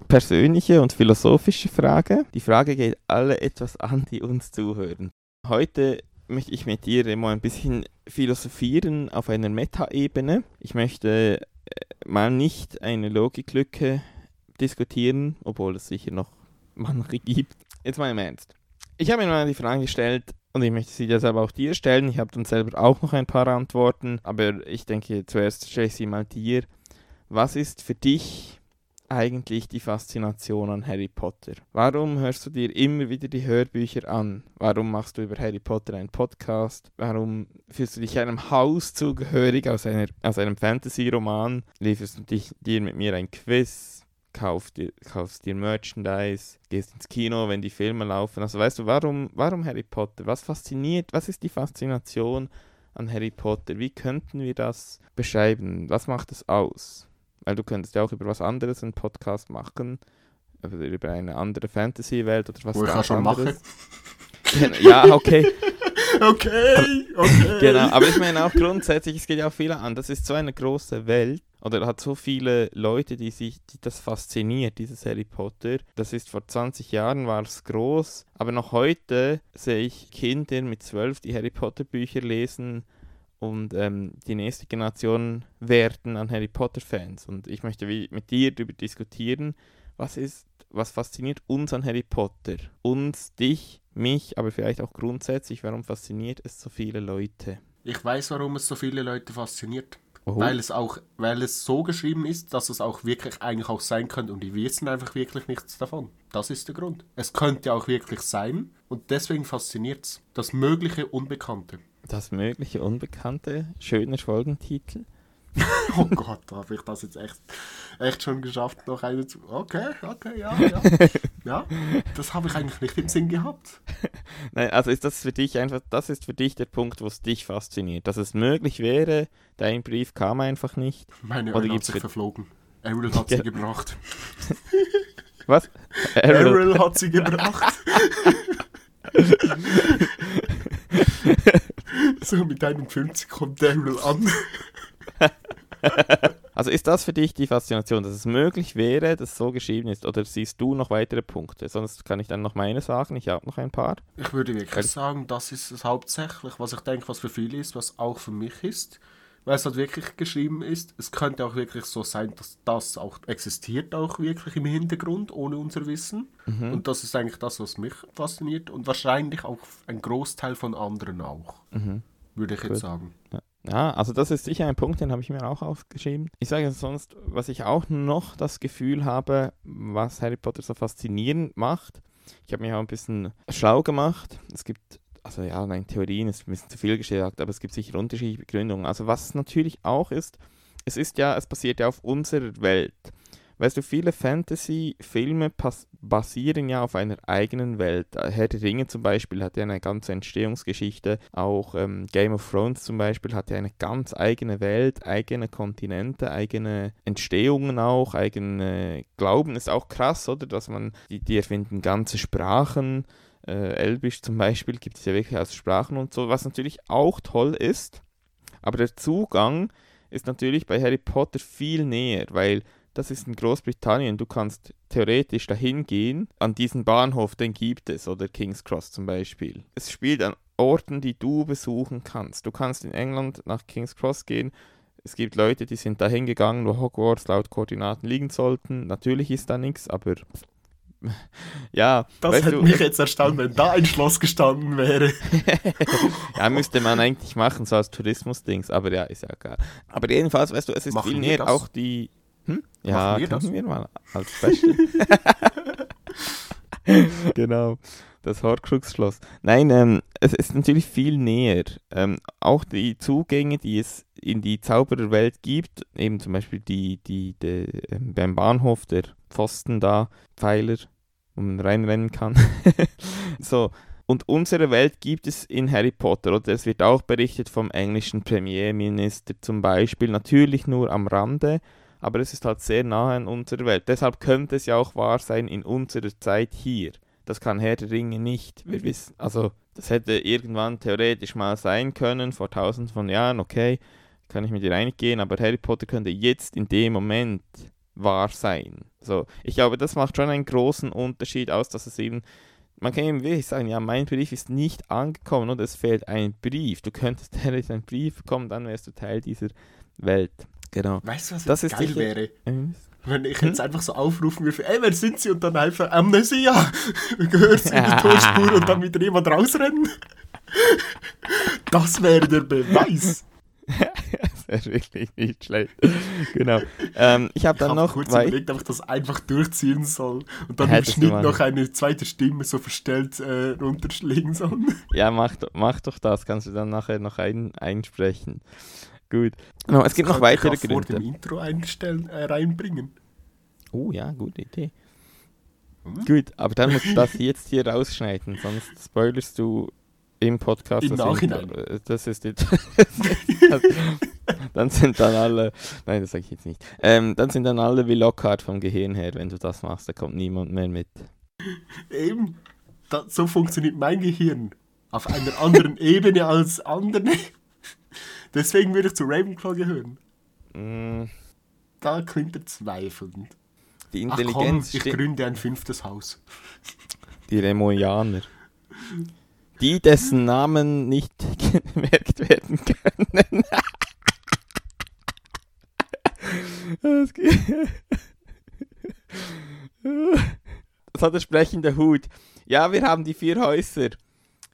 persönliche und philosophische Frage. Die Frage geht alle etwas an, die uns zuhören. Heute möchte ich mit dir immer ein bisschen philosophieren auf einer Metaebene. Ich möchte äh, mal nicht eine Logiklücke diskutieren, obwohl es sicher noch manche gibt. Jetzt mal im Ernst. Ich habe mir mal die Frage gestellt, und ich möchte sie deshalb auch dir stellen. Ich habe dann selber auch noch ein paar Antworten, aber ich denke, zuerst stelle ich sie mal dir. Was ist für dich eigentlich die Faszination an Harry Potter? Warum hörst du dir immer wieder die Hörbücher an? Warum machst du über Harry Potter einen Podcast? Warum fühlst du dich einem Haus zugehörig aus, einer, aus einem Fantasy-Roman? Lieferst du dich, dir mit mir ein Quiz? Kaufst dir, kaufst dir Merchandise, gehst ins Kino, wenn die Filme laufen. Also weißt du, warum, warum Harry Potter? Was fasziniert, was ist die Faszination an Harry Potter? Wie könnten wir das beschreiben? Was macht es aus? Weil du könntest ja auch über was anderes einen Podcast machen, über eine andere Fantasy-Welt oder was Wo ich schon anderes. Mache. ja, okay. okay, okay. Genau, aber ich meine auch grundsätzlich, es geht ja auch viele an. Das ist so eine große Welt oder hat so viele Leute, die sich die das fasziniert, dieses Harry Potter. Das ist vor 20 Jahren war es groß, aber noch heute sehe ich Kinder mit 12, die Harry Potter Bücher lesen und ähm, die nächste Generation werden an Harry Potter Fans. Und ich möchte mit dir darüber diskutieren, was ist, was fasziniert uns an Harry Potter? Uns, dich, mich, aber vielleicht auch grundsätzlich, warum fasziniert es so viele Leute? Ich weiß, warum es so viele Leute fasziniert. Oh. Weil es auch, weil es so geschrieben ist, dass es auch wirklich eigentlich auch sein könnte und die wissen einfach wirklich nichts davon. Das ist der Grund. Es könnte auch wirklich sein und deswegen fasziniert es. Das mögliche Unbekannte. Das mögliche Unbekannte, schöner Folgentitel. oh Gott, habe ich das jetzt echt, echt schon geschafft, noch eine zu. Okay, okay, ja, ja. ja, das habe ich eigentlich nicht im Sinn gehabt. Nein, also ist das für dich einfach, das ist für dich der Punkt, wo es dich fasziniert. Dass es möglich wäre, dein Brief kam einfach nicht. Meine Eule hat sich verflogen. Errol hat sie gebracht. Was? Errol hat sie gebracht. so mit 51 kommt Daryl an. Also ist das für dich die Faszination, dass es möglich wäre, dass es so geschrieben ist? Oder siehst du noch weitere Punkte? Sonst kann ich dann noch meine sagen. Ich habe noch ein paar. Ich würde wirklich sagen, das ist es hauptsächlich, was ich denke, was für viele ist, was auch für mich ist. Weil es halt wirklich geschrieben ist. Es könnte auch wirklich so sein, dass das auch existiert, auch wirklich im Hintergrund, ohne unser Wissen. Mhm. Und das ist eigentlich das, was mich fasziniert. Und wahrscheinlich auch ein Großteil von anderen auch, Mhm. würde ich Gut. jetzt sagen. Ja, also das ist sicher ein Punkt, den habe ich mir auch aufgeschrieben. Ich sage sonst, was ich auch noch das Gefühl habe, was Harry Potter so faszinierend macht. Ich habe mich auch ein bisschen schlau gemacht. Es gibt, also ja, nein, Theorien ist ein bisschen zu viel gesagt, aber es gibt sicher unterschiedliche Begründungen. Also was es natürlich auch ist, es ist ja, es basiert ja auf unserer Welt. Weißt du, viele Fantasy-Filme basieren ja auf einer eigenen Welt. Herr der Ringe zum Beispiel hat ja eine ganze Entstehungsgeschichte. Auch ähm, Game of Thrones zum Beispiel hat ja eine ganz eigene Welt, eigene Kontinente, eigene Entstehungen auch, eigene Glauben. Ist auch krass, oder? Dass man, die, die erfinden ganze Sprachen. Äh, Elbisch zum Beispiel gibt es ja wirklich aus Sprachen und so, was natürlich auch toll ist. Aber der Zugang ist natürlich bei Harry Potter viel näher, weil das ist in Großbritannien. Du kannst theoretisch dahin gehen. An diesen Bahnhof, den gibt es, oder King's Cross zum Beispiel. Es spielt an Orten, die du besuchen kannst. Du kannst in England nach King's Cross gehen. Es gibt Leute, die sind dahin gegangen, wo Hogwarts laut Koordinaten liegen sollten. Natürlich ist da nichts, aber ja, Das weißt hätte du, mich jetzt erstaunt, wenn da ein Schloss gestanden wäre. ja, müsste man eigentlich machen, so als Tourismus-Dings, aber ja, ist ja egal. Aber jedenfalls, weißt du, es ist Machen viel näher auch die. Hm? Ja, wir das? wir mal als Special. genau, das Horcrux-Schloss. Nein, ähm, es ist natürlich viel näher. Ähm, auch die Zugänge, die es in die Zaubererwelt gibt, eben zum Beispiel die, die, die ähm, beim Bahnhof, der Pfosten da, Pfeiler, wo man reinrennen kann. so, und unsere Welt gibt es in Harry Potter, oder? Es wird auch berichtet vom englischen Premierminister zum Beispiel, natürlich nur am Rande, aber es ist halt sehr nahe an unserer Welt. Deshalb könnte es ja auch wahr sein in unserer Zeit hier. Das kann Herr der Ringe nicht. Wir wissen, also das hätte irgendwann theoretisch mal sein können, vor tausenden von Jahren, okay, kann ich mit dir einig gehen, aber Harry Potter könnte jetzt in dem Moment wahr sein. So, ich glaube, das macht schon einen großen Unterschied aus, dass es eben man kann eben wirklich sagen, ja, mein Brief ist nicht angekommen und es fehlt ein Brief. Du könntest hättest einen Brief bekommen, dann wärst du Teil dieser Welt. Genau. Weißt du, was Das geil sicher- wäre? Ähm, Wenn ich jetzt einfach so aufrufen würde, ey, wer sind sie? Und dann einfach Amnesia. Gehört sie in die Tonspur und dann wieder jemand rausrennen. Das wäre der Beweis. das wäre wirklich nicht schlecht. genau. Ähm, ich habe Ich dann habe noch kurz zwei. überlegt, ob ich das einfach durchziehen soll und dann im Schnitt noch eine zweite Stimme so verstellt äh, runterschlägen soll. Ja, mach, mach doch das. Kannst du dann nachher noch ein, einsprechen. Gut. Genau, es gibt noch weitere auch vor Gründe. dem Intro einstellen, äh, reinbringen. Oh ja, gute Idee. Hm? Gut, aber dann musst du das jetzt hier rausschneiden, sonst spoilerst du im Podcast Im das Nachhinein. Intro. Äh, Das ist jetzt. dann sind dann alle. Nein, das sage ich jetzt nicht. Ähm, dann sind dann alle wie Lockhart vom Gehirn her, wenn du das machst, da kommt niemand mehr mit. Eben, da, so funktioniert mein Gehirn. Auf einer anderen Ebene als andere. Deswegen würde ich zu Ravenclaw gehören. Mm, Da klingt er zweifelnd. die Ach komm, Intelligenz ich gründe ein fünftes Haus. Die Remoianer. Die, dessen Namen nicht gemerkt werden können. Das hat der sprechende Hut. Ja, wir haben die vier Häuser.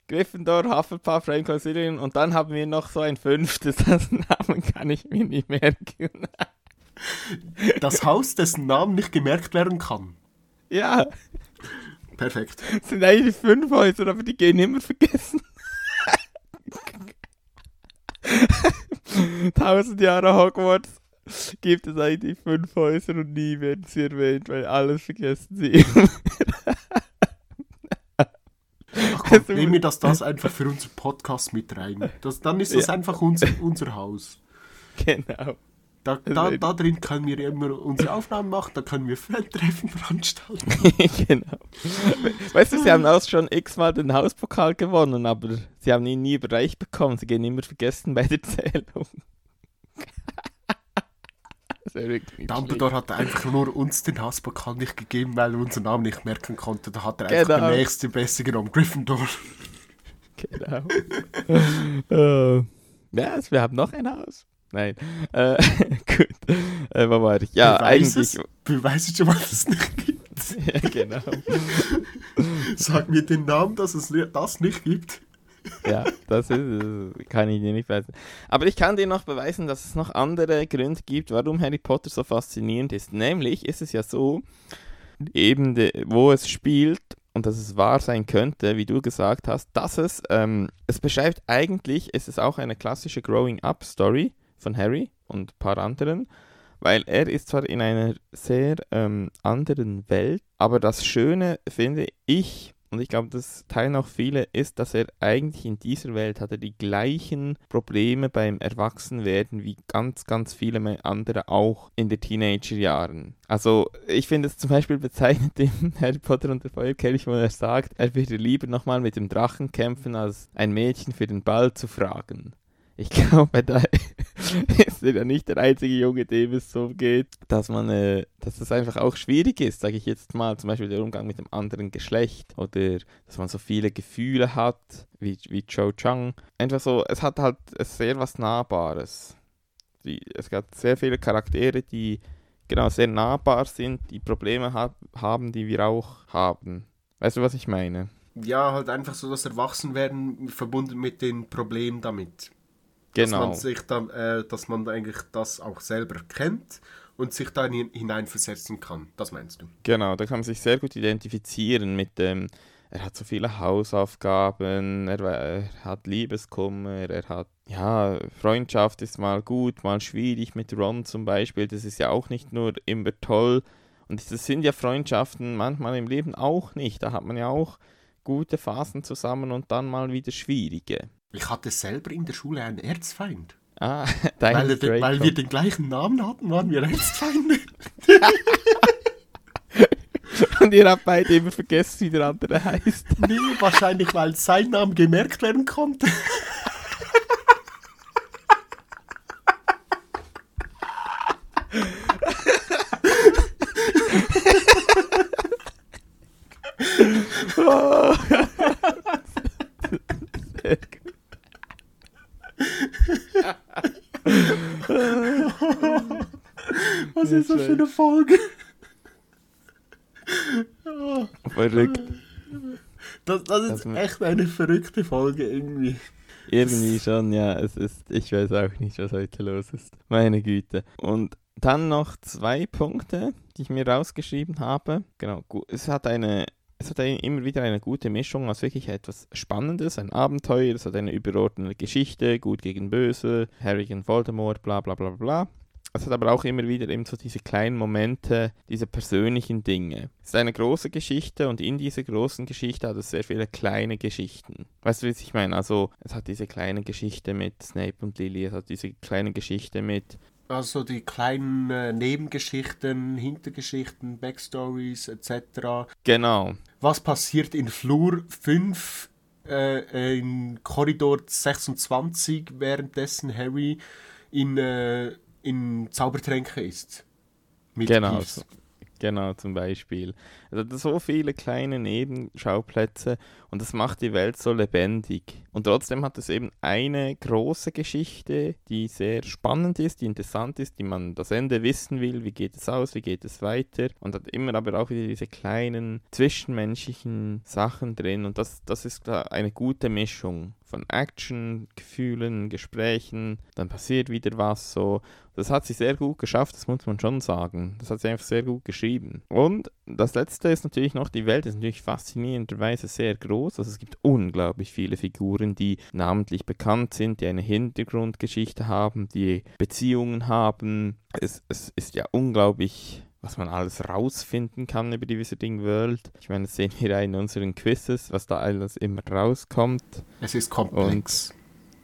Gryffindor, Hufflepuff, Ravenclaw, Slytherin und dann haben wir noch so ein fünftes, dessen Namen kann ich mir nicht merken. Das Haus, dessen Namen nicht gemerkt werden kann. Ja, Perfekt. es sind eigentlich fünf Häuser, aber die gehen immer vergessen. Tausend Jahre Hogwarts gibt es eigentlich fünf Häuser und nie werden sie erwähnt, weil alles vergessen sie. Ach komm, nehmen wir das, das einfach für unseren Podcast mit rein. Das, dann ist das Ja. einfach unser, unser Haus. genau. Da, da, da drin können wir immer unsere Aufnahmen machen, da können wir Fan-Treffen veranstalten. genau. Weißt du, sie haben auch schon x-mal den Hauspokal gewonnen, aber sie haben ihn nie überreicht bekommen. Sie gehen immer vergessen bei der Zählung. Dumbledore hat einfach nur uns den Hauspokal nicht gegeben, weil er unseren Namen nicht merken konnte. Da hat er einfach genau. den nächsten Beste genommen, Gryffindor. Genau. uh, ja, wir haben noch ein Haus. Nein. Äh, gut. Äh, wo war ich? Ja, Beweis eigentlich. Es, beweise schon mal, dass es nicht gibt. ja, genau. Sag mir den Namen, dass es das nicht gibt. Ja, das ist, kann ich dir nicht beweisen. Aber ich kann dir noch beweisen, dass es noch andere Gründe gibt, warum Harry Potter so faszinierend ist. Nämlich ist es ja so, eben de, wo es spielt und dass es wahr sein könnte, wie du gesagt hast, dass es, ähm, es beschreibt eigentlich, ist es auch eine klassische Growing-up-Story von Harry und ein paar anderen, weil er ist zwar in einer sehr ähm, anderen Welt, aber das Schöne finde ich, und ich glaube, das teilen auch viele, ist, dass er eigentlich in dieser Welt hat er die gleichen Probleme beim Erwachsenwerden wie ganz, ganz viele andere auch in den Teenagerjahren. Also ich finde es zum Beispiel bezeichnend in Harry Potter und der Feuerkelch, wo er sagt, er würde lieber nochmal mit dem Drachen kämpfen, als ein Mädchen für den Ball zu fragen. Ich glaube, da ist er nicht der einzige Junge, dem es so geht, dass man, äh, dass das einfach auch schwierig ist, sage ich jetzt mal, zum Beispiel der Umgang mit dem anderen Geschlecht oder dass man so viele Gefühle hat, wie, wie Cho Chang. Einfach so, es hat halt sehr was Nahbares. Die, es gab sehr viele Charaktere, die genau sehr nahbar sind, die Probleme ha haben, die wir auch haben. Weißt du, was ich meine? Ja, halt einfach so das Erwachsenwerden verbunden mit den Problemen damit. Genau. Dass man sich dann, äh, dass man eigentlich das auch selber kennt und sich da hineinversetzen kann. Das meinst du? Genau, da kann man sich sehr gut identifizieren mit dem, er hat so viele Hausaufgaben, er, er, hat Liebeskummer, er hat, ja, Freundschaft ist mal gut, mal schwierig mit Ron zum Beispiel, das ist ja auch nicht nur immer toll. Und das sind ja Freundschaften manchmal im Leben auch nicht. Da hat man ja auch gute Phasen zusammen und dann mal wieder schwierige. Ich hatte selber in der Schule einen Erzfeind. Ah, weil, er, weil wir den gleichen Namen hatten, waren wir Erzfeinde. Und ihr habt beide immer vergessen, wie der andere heißt. Nee, wahrscheinlich, weil sein Name gemerkt werden konnte. oh. Was ist das für eine Folge? Verrückt. Das, das ist das echt eine verrückte Folge irgendwie. Irgendwie schon, ja. Es ist, ich weiß auch nicht, was heute los ist. Meine Güte. Und dann noch zwei Punkte, die ich mir rausgeschrieben habe. Genau, es hat eine es hat immer wieder eine gute Mischung aus wirklich etwas Spannendes, ein Abenteuer, es hat eine überordnete Geschichte, gut gegen böse, Harry gegen Voldemort, bla bla bla bla. Es hat aber auch immer wieder eben so diese kleinen Momente, diese persönlichen Dinge. Es ist eine große Geschichte und in dieser großen Geschichte hat es sehr viele kleine Geschichten. Weißt du, was ich meine? Also, es hat diese kleine Geschichte mit Snape und Lily, es hat diese kleine Geschichte mit also die kleinen äh, Nebengeschichten, Hintergeschichten, Backstories etc. Genau. Was passiert in Flur 5, äh, in Korridor 26, währenddessen Harry in, äh, in Zaubertränke ist? Mit genau. So. Genau, zum Beispiel. Also so viele kleine Nebenschauplätze und das macht die Welt so lebendig. Und trotzdem hat es eben eine große Geschichte, die sehr spannend ist, die interessant ist, die man das Ende wissen will, wie geht es aus, wie geht es weiter und hat immer aber auch wieder diese kleinen zwischenmenschlichen Sachen drin und das, das ist eine gute Mischung von Action, Gefühlen, Gesprächen, dann passiert wieder was so. Das hat sie sehr gut geschafft, das muss man schon sagen. Das hat sie einfach sehr gut geschrieben. Und das letzte ist natürlich noch, die Welt ist natürlich faszinierenderweise sehr groß. Also es gibt unglaublich viele Figuren, die namentlich bekannt sind, die eine Hintergrundgeschichte haben, die Beziehungen haben. Es, es ist ja unglaublich was man alles rausfinden kann über die Wizarding World. Ich meine, das sehen wir ja in unseren Quizzes, was da alles immer rauskommt. Es ist komplex. Und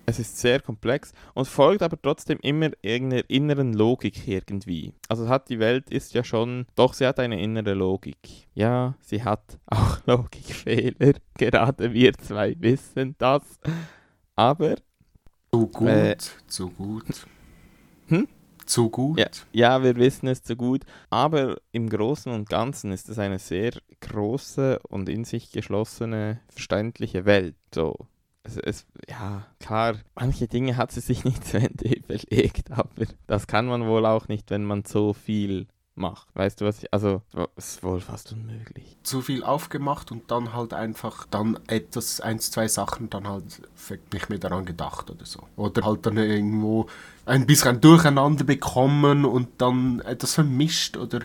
es ist sehr komplex und folgt aber trotzdem immer irgendeiner inneren Logik irgendwie. Also hat die Welt ist ja schon, doch sie hat eine innere Logik. Ja, sie hat auch Logikfehler, gerade wir zwei wissen das. Aber zu gut, äh, zu gut. Hm? Zu gut? Ja, ja, wir wissen es zu gut. Aber im Großen und Ganzen ist es eine sehr große und in sich geschlossene, verständliche Welt. So. Es, es, ja, klar, manche Dinge hat sie sich nicht zu Ende überlegt, aber das kann man wohl auch nicht, wenn man so viel macht. Weißt du was ich, also ist wohl fast unmöglich. Zu viel aufgemacht und dann halt einfach dann etwas, eins, zwei Sachen dann halt nicht mehr daran gedacht oder so. Oder halt dann irgendwo ein bisschen durcheinander bekommen und dann etwas vermischt oder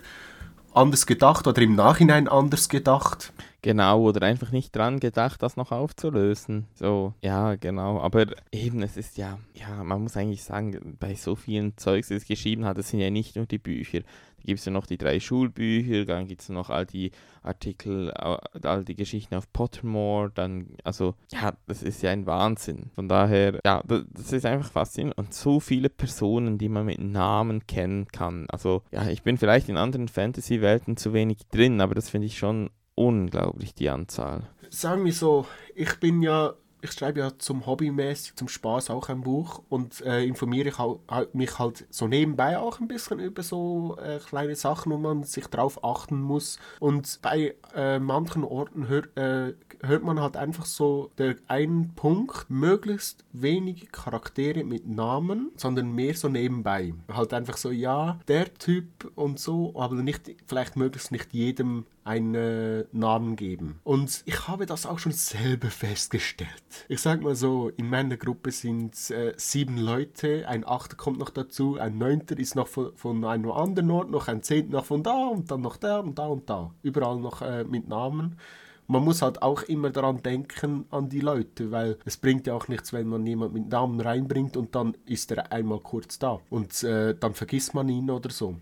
anders gedacht oder im Nachhinein anders gedacht. Genau, oder einfach nicht dran gedacht, das noch aufzulösen. So, ja, genau. Aber eben, es ist ja, ja, man muss eigentlich sagen, bei so vielen Zeugs, das es geschrieben hat, das sind ja nicht nur die Bücher. Da gibt es ja noch die drei Schulbücher, dann gibt es noch all die Artikel, all die Geschichten auf Pottermore, dann, also, ja, das ist ja ein Wahnsinn. Von daher, ja, das ist einfach faszinierend. Und so viele Personen, die man mit Namen kennen kann. Also, ja, ich bin vielleicht in anderen Fantasy-Welten zu wenig drin, aber das finde ich schon unglaublich, die Anzahl. Sagen wir so, ich bin ja ich schreibe ja zum Hobbymäßig, zum Spaß auch ein Buch und äh, informiere mich halt so nebenbei auch ein bisschen über so äh, kleine Sachen, wo man sich drauf achten muss. Und bei äh, manchen Orten hört, äh, hört man halt einfach so der einen Punkt, möglichst wenige Charaktere mit Namen, sondern mehr so nebenbei. Halt einfach so, ja, der Typ und so, aber nicht, vielleicht möglichst nicht jedem einen Namen geben. Und ich habe das auch schon selber festgestellt. Ich sag mal so, in meiner Gruppe sind äh, sieben Leute, ein Achter kommt noch dazu, ein Neunter ist noch von, von einem anderen Ort, noch ein Zehnter noch von da und dann noch der und da und da. Überall noch äh, mit Namen man muss halt auch immer daran denken, an die Leute, weil es bringt ja auch nichts, wenn man jemanden mit Namen reinbringt und dann ist er einmal kurz da und äh, dann vergisst man ihn oder so.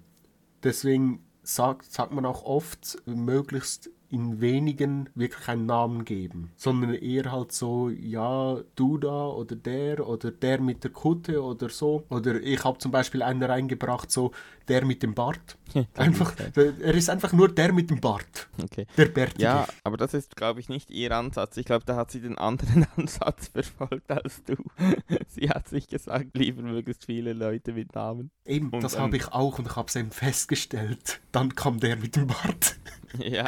Deswegen sagt, sagt man auch oft, möglichst in wenigen wirklich einen Namen geben, sondern eher halt so, ja, du da oder der oder der mit der Kutte oder so. Oder ich habe zum Beispiel einen reingebracht, so der mit dem Bart. einfach, er ist einfach nur der mit dem Bart. Okay. Der Bärtige. Ja, aber das ist, glaube ich, nicht ihr Ansatz. Ich glaube, da hat sie den anderen Ansatz verfolgt als du. sie hat sich gesagt, lieber möglichst viele Leute mit Namen. Eben, und, das habe ich auch und ich habe es eben festgestellt. Dann kam der mit dem Bart. ja.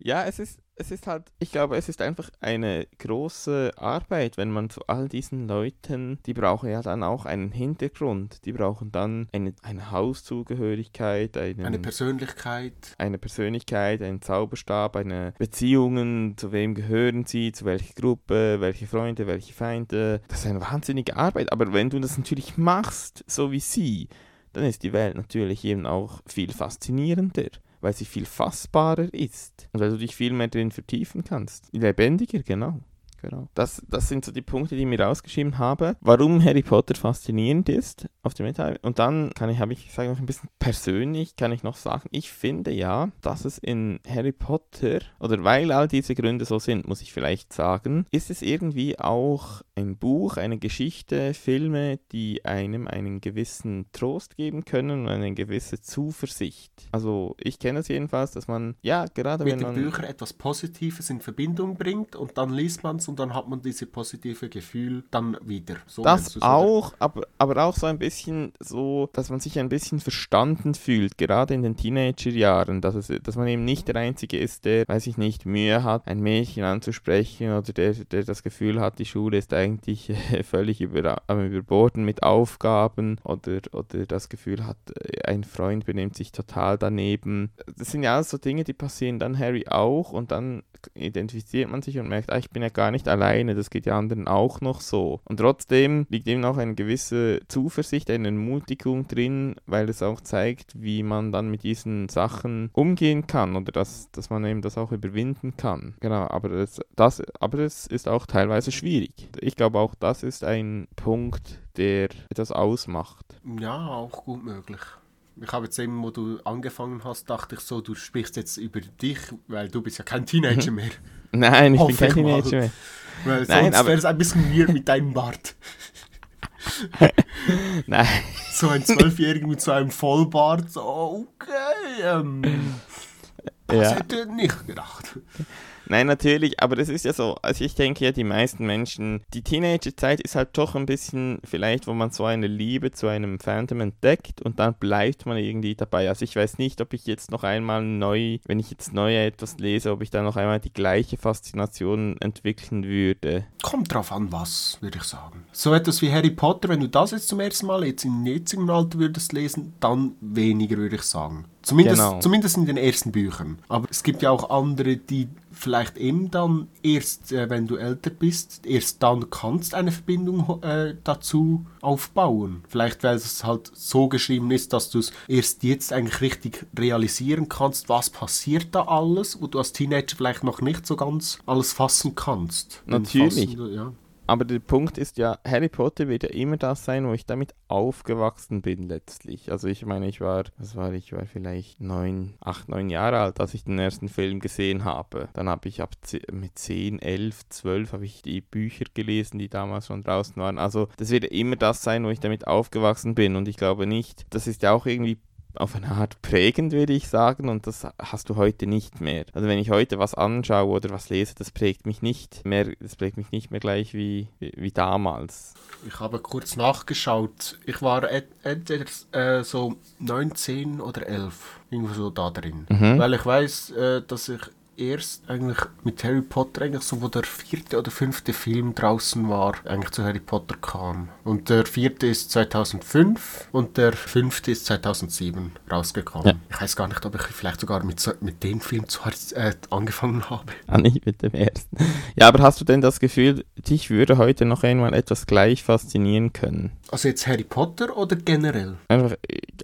Ja, es ist, es ist halt, ich glaube, es ist einfach eine große Arbeit, wenn man zu all diesen Leuten, die brauchen ja dann auch einen Hintergrund, die brauchen dann eine, eine Hauszugehörigkeit, einen, eine Persönlichkeit. Eine Persönlichkeit, einen Zauberstab, eine Beziehungen, zu wem gehören sie, zu welcher Gruppe, welche Freunde, welche Feinde. Das ist eine wahnsinnige Arbeit, aber wenn du das natürlich machst, so wie sie, dann ist die Welt natürlich eben auch viel faszinierender weil sie viel fassbarer ist und weil du dich viel mehr drin vertiefen kannst. Lebendiger, genau. Genau. Das, das sind so die Punkte, die ich mir rausgeschrieben habe, warum Harry Potter faszinierend ist auf dem Metall. Und dann kann ich, habe ich sage noch ein bisschen persönlich, kann ich noch sagen, ich finde ja, dass es in Harry Potter, oder weil all diese Gründe so sind, muss ich vielleicht sagen, ist es irgendwie auch ein Buch, eine Geschichte, Filme, die einem einen gewissen Trost geben können und eine gewisse Zuversicht. Also ich kenne es jedenfalls, dass man, ja, gerade Mit wenn man... Mit den Büchern etwas Positives in Verbindung bringt und dann liest man es und dann hat man dieses positive Gefühl dann wieder. So das auch, aber, aber auch so ein bisschen so, dass man sich ein bisschen verstanden fühlt, gerade in den Teenagerjahren, dass, es, dass man eben nicht der Einzige ist, der, weiß ich nicht, Mühe hat, ein Mädchen anzusprechen oder der, der das Gefühl hat, die Schule ist eigentlich völlig über, überborden mit Aufgaben oder, oder das Gefühl hat, ein Freund benimmt sich total daneben. Das sind ja alles so Dinge, die passieren dann Harry auch und dann identifiziert man sich und merkt, ah, ich bin ja gar nicht alleine, das geht ja anderen auch noch so. Und trotzdem liegt eben auch eine gewisse Zuversicht, eine Ermutigung drin, weil es auch zeigt, wie man dann mit diesen Sachen umgehen kann oder dass, dass man eben das auch überwinden kann. Genau, aber das, das, aber das ist auch teilweise schwierig. Ich glaube auch, das ist ein Punkt, der etwas ausmacht. Ja, auch gut möglich ich habe jetzt eben, wo du angefangen hast, dachte ich so, du sprichst jetzt über dich, weil du bist ja kein Teenager mhm. mehr. Nein, ich Hoffe bin kein Teenager mehr. Weil Nein, sonst aber- wäre es ein bisschen weird mit deinem Bart. Nein. So ein Zwölfjähriger mit so einem Vollbart, so, okay, ähm, das Ja. hätte ich nicht gedacht. Nein, natürlich, aber das ist ja so, also ich denke ja, die meisten Menschen, die Teenagerzeit ist halt doch ein bisschen vielleicht, wo man so eine Liebe zu einem Phantom entdeckt und dann bleibt man irgendwie dabei. Also ich weiß nicht, ob ich jetzt noch einmal neu, wenn ich jetzt neu etwas lese, ob ich dann noch einmal die gleiche Faszination entwickeln würde. Kommt drauf an, was, würde ich sagen. So etwas wie Harry Potter, wenn du das jetzt zum ersten Mal jetzt im jetzigen Alter würdest lesen, dann weniger, würde ich sagen. Zumindest, Genau. zumindest in den ersten Büchern. Aber es gibt ja auch andere, die vielleicht eben dann erst, äh, wenn du älter bist, erst dann kannst eine Verbindung äh, dazu aufbauen. Vielleicht, weil es halt so geschrieben ist, dass du es erst jetzt eigentlich richtig realisieren kannst, was passiert da alles, wo du als Teenager vielleicht noch nicht so ganz alles fassen kannst. Natürlich. Fassen, ja. Aber der Punkt ist ja, Harry Potter wird ja immer das sein, wo ich damit aufgewachsen bin letztlich. Also ich meine, ich war, was war ich, war vielleicht neun, acht, neun Jahre alt, als ich den ersten Film gesehen habe. Dann habe ich ab mit zehn, elf, zwölf habe ich die Bücher gelesen, die damals schon draußen waren. Also das wird ja immer das sein, wo ich damit aufgewachsen bin. Und ich glaube nicht, das ist ja auch irgendwie auf eine Art prägend, würde ich sagen, und das hast du heute nicht mehr. Also wenn ich heute was anschaue oder was lese, das prägt mich nicht mehr, das prägt mich nicht mehr gleich wie, wie, wie damals. Ich habe kurz nachgeschaut. Ich war entweder äh, so 19 oder 11, irgendwo so da drin. Mhm. Weil ich weiß, äh, dass ich erst eigentlich mit Harry Potter eigentlich so, wo der vierte oder fünfte Film draußen war, eigentlich zu Harry Potter kam. Und der vierte ist 2005 und der fünfte ist 2007 rausgekommen. Ja. Ich weiß gar nicht, ob ich vielleicht sogar mit, so, mit dem Film zu, äh, angefangen habe. Ah, nicht mit dem ersten. Ja, aber hast du denn das Gefühl, dich würde heute noch einmal etwas gleich faszinieren können? Also jetzt Harry Potter oder generell? Einfach,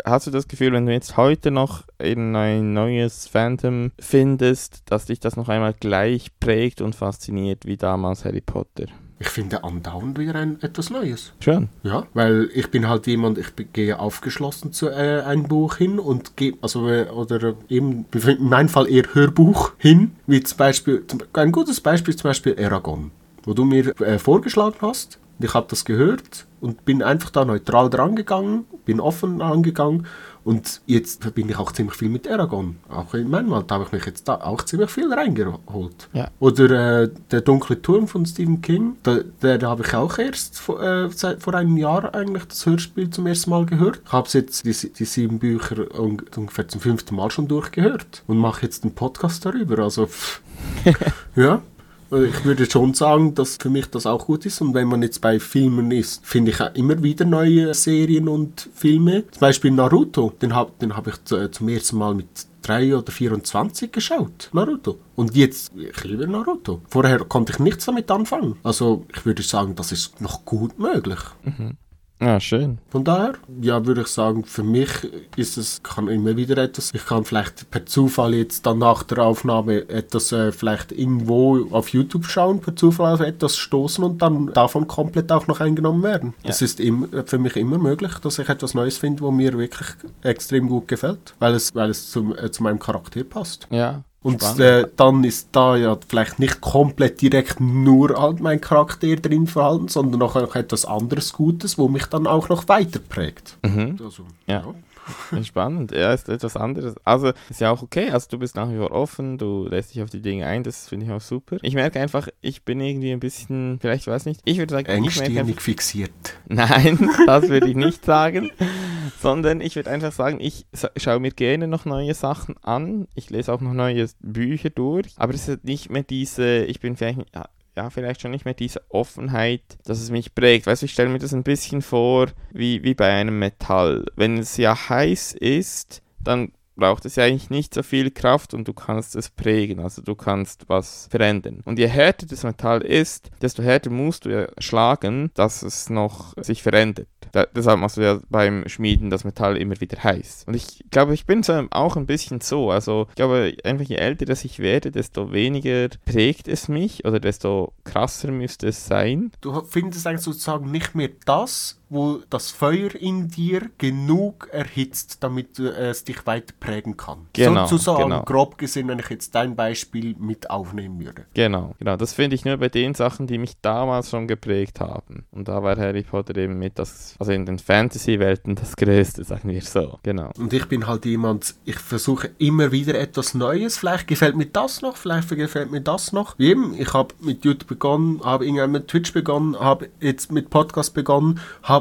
hast du das Gefühl, wenn du jetzt heute noch in ein neues Phantom findest, dass dich das noch einmal gleich prägt und fasziniert wie damals Harry Potter? Ich finde andauernd wieder ein, etwas Neues. Schon. Ja, weil ich bin halt jemand, ich gehe aufgeschlossen zu äh, einem Buch hin und gehe, also, äh, oder äh, eben, in meinem Fall eher Hörbuch hin, wie zum Beispiel, zum, ein gutes Beispiel ist zum Beispiel Aragon, wo du mir äh, vorgeschlagen hast. Ich habe das gehört und bin einfach da neutral dran gegangen, bin offen angegangen und jetzt verbinde ich auch ziemlich viel mit Aragon. Auch in meinem Alter habe ich mich jetzt da auch ziemlich viel reingeholt. Ja. Oder äh, Der dunkle Turm von Stephen King, da, der, da habe ich auch erst vor, äh, seit, vor einem Jahr eigentlich das Hörspiel zum ersten Mal gehört. Ich habe jetzt die, die sieben Bücher un ungefähr zum fünften Mal schon durchgehört und mache jetzt einen Podcast darüber. Also, ja. Also Ich würde schon sagen, dass für mich das auch gut ist. Und wenn man jetzt bei Filmen ist, finde ich auch immer wieder neue Serien und Filme. Zum Beispiel Naruto, den habe den hab ich zu, zum ersten Mal mit 3 oder 24 geschaut. Naruto. Und jetzt, ich liebe Naruto. Vorher konnte ich nichts damit anfangen. Also ich würde sagen, das ist noch gut möglich. Ja, schön. Von daher, ja, würde ich sagen, für mich ist es, kann immer wieder etwas, ich kann vielleicht per Zufall jetzt dann nach der Aufnahme etwas äh, vielleicht irgendwo auf YouTube schauen, per Zufall auf etwas stoßen und dann davon komplett auch noch eingenommen werden. Ja. Das ist im, für mich immer möglich, dass ich etwas Neues finde, wo mir wirklich extrem gut gefällt, weil es, weil es zum, äh, zu meinem Charakter passt. Ja. Und äh, dann ist da ja vielleicht nicht komplett direkt nur halt mein Charakter drin verhalten, sondern auch noch etwas anderes Gutes, wo mich dann auch noch weiter prägt. Mhm. Also, Ja. Spannend, ja, ist etwas anderes. Also ist ja auch okay, also du bist nach wie vor offen, du lässt dich auf die Dinge ein, das finde ich auch super. Ich merke einfach, ich bin irgendwie ein bisschen, vielleicht weiß nicht, ich würde sagen, Engstirnig einfach, fixiert. nein, das würde ich nicht sagen, sondern ich würde einfach sagen, ich schaue mir gerne noch neue Sachen an, ich lese auch noch neue Bücher durch, aber es ist nicht mehr diese, ich bin vielleicht, ja, vielleicht schon nicht mehr diese Offenheit, dass es mich prägt. Weißt du, ich stelle mir das ein bisschen vor wie, wie bei einem Metall. Wenn es ja heiß ist, dann braucht es ja eigentlich nicht so viel Kraft und du kannst es prägen, also du kannst was verändern. Und je härter das Metall ist, desto härter musst du ja schlagen, dass es noch sich verändert. Da, deshalb machst du ja beim Schmieden das Metall immer wieder heiß. Und ich glaube, ich bin so auch ein bisschen so. Also ich glaube, einfach je älter dass ich werde, desto weniger prägt es mich oder desto krasser müsste es sein. Du findest eigentlich sozusagen nicht mehr das, wo das Feuer in dir genug erhitzt, damit es dich weiter prägen kann. Genau, Sozusagen, genau. grob gesehen, wenn ich jetzt dein Beispiel mit aufnehmen würde. Genau, genau. Das finde ich nur bei den Sachen, die mich damals schon geprägt haben. Und da war Harry Potter eben mit das, also in den Fantasy-Welten das Größte, sagen wir so. Genau. Und ich bin halt jemand, ich versuche immer wieder etwas Neues. Vielleicht gefällt mir das noch, vielleicht gefällt mir das noch. Wie Eben, ich habe mit YouTube begonnen, habe irgendwann mit Twitch begonnen, habe jetzt mit Podcast begonnen, habe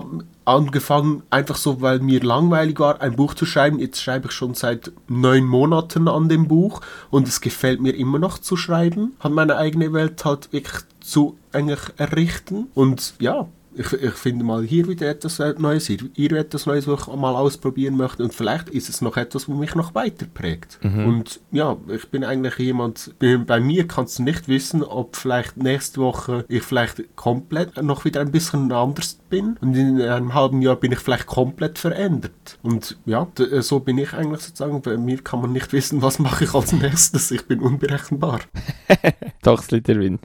angefangen, einfach so, weil mir langweilig war, ein Buch zu schreiben. Jetzt schreibe ich schon seit neun Monaten an dem Buch und es gefällt mir immer noch zu schreiben, hat meine eigene Welt halt wirklich zu eigentlich errichten. Und ja, ich, ich finde mal hier wieder etwas äh, Neues, hier, hier etwas Neues, was ich mal ausprobieren möchte und vielleicht ist es noch etwas, was mich noch weiter prägt. Und ja, ich bin eigentlich jemand, bei mir kannst du nicht wissen, ob vielleicht nächste Woche ich vielleicht komplett noch wieder ein bisschen anders bin und in einem halben Jahr bin ich vielleicht komplett verändert. Und ja, äh, so bin ich eigentlich sozusagen, bei mir kann man nicht wissen, was mache ich als nächstes, ich bin unberechenbar. Doch Slytherin,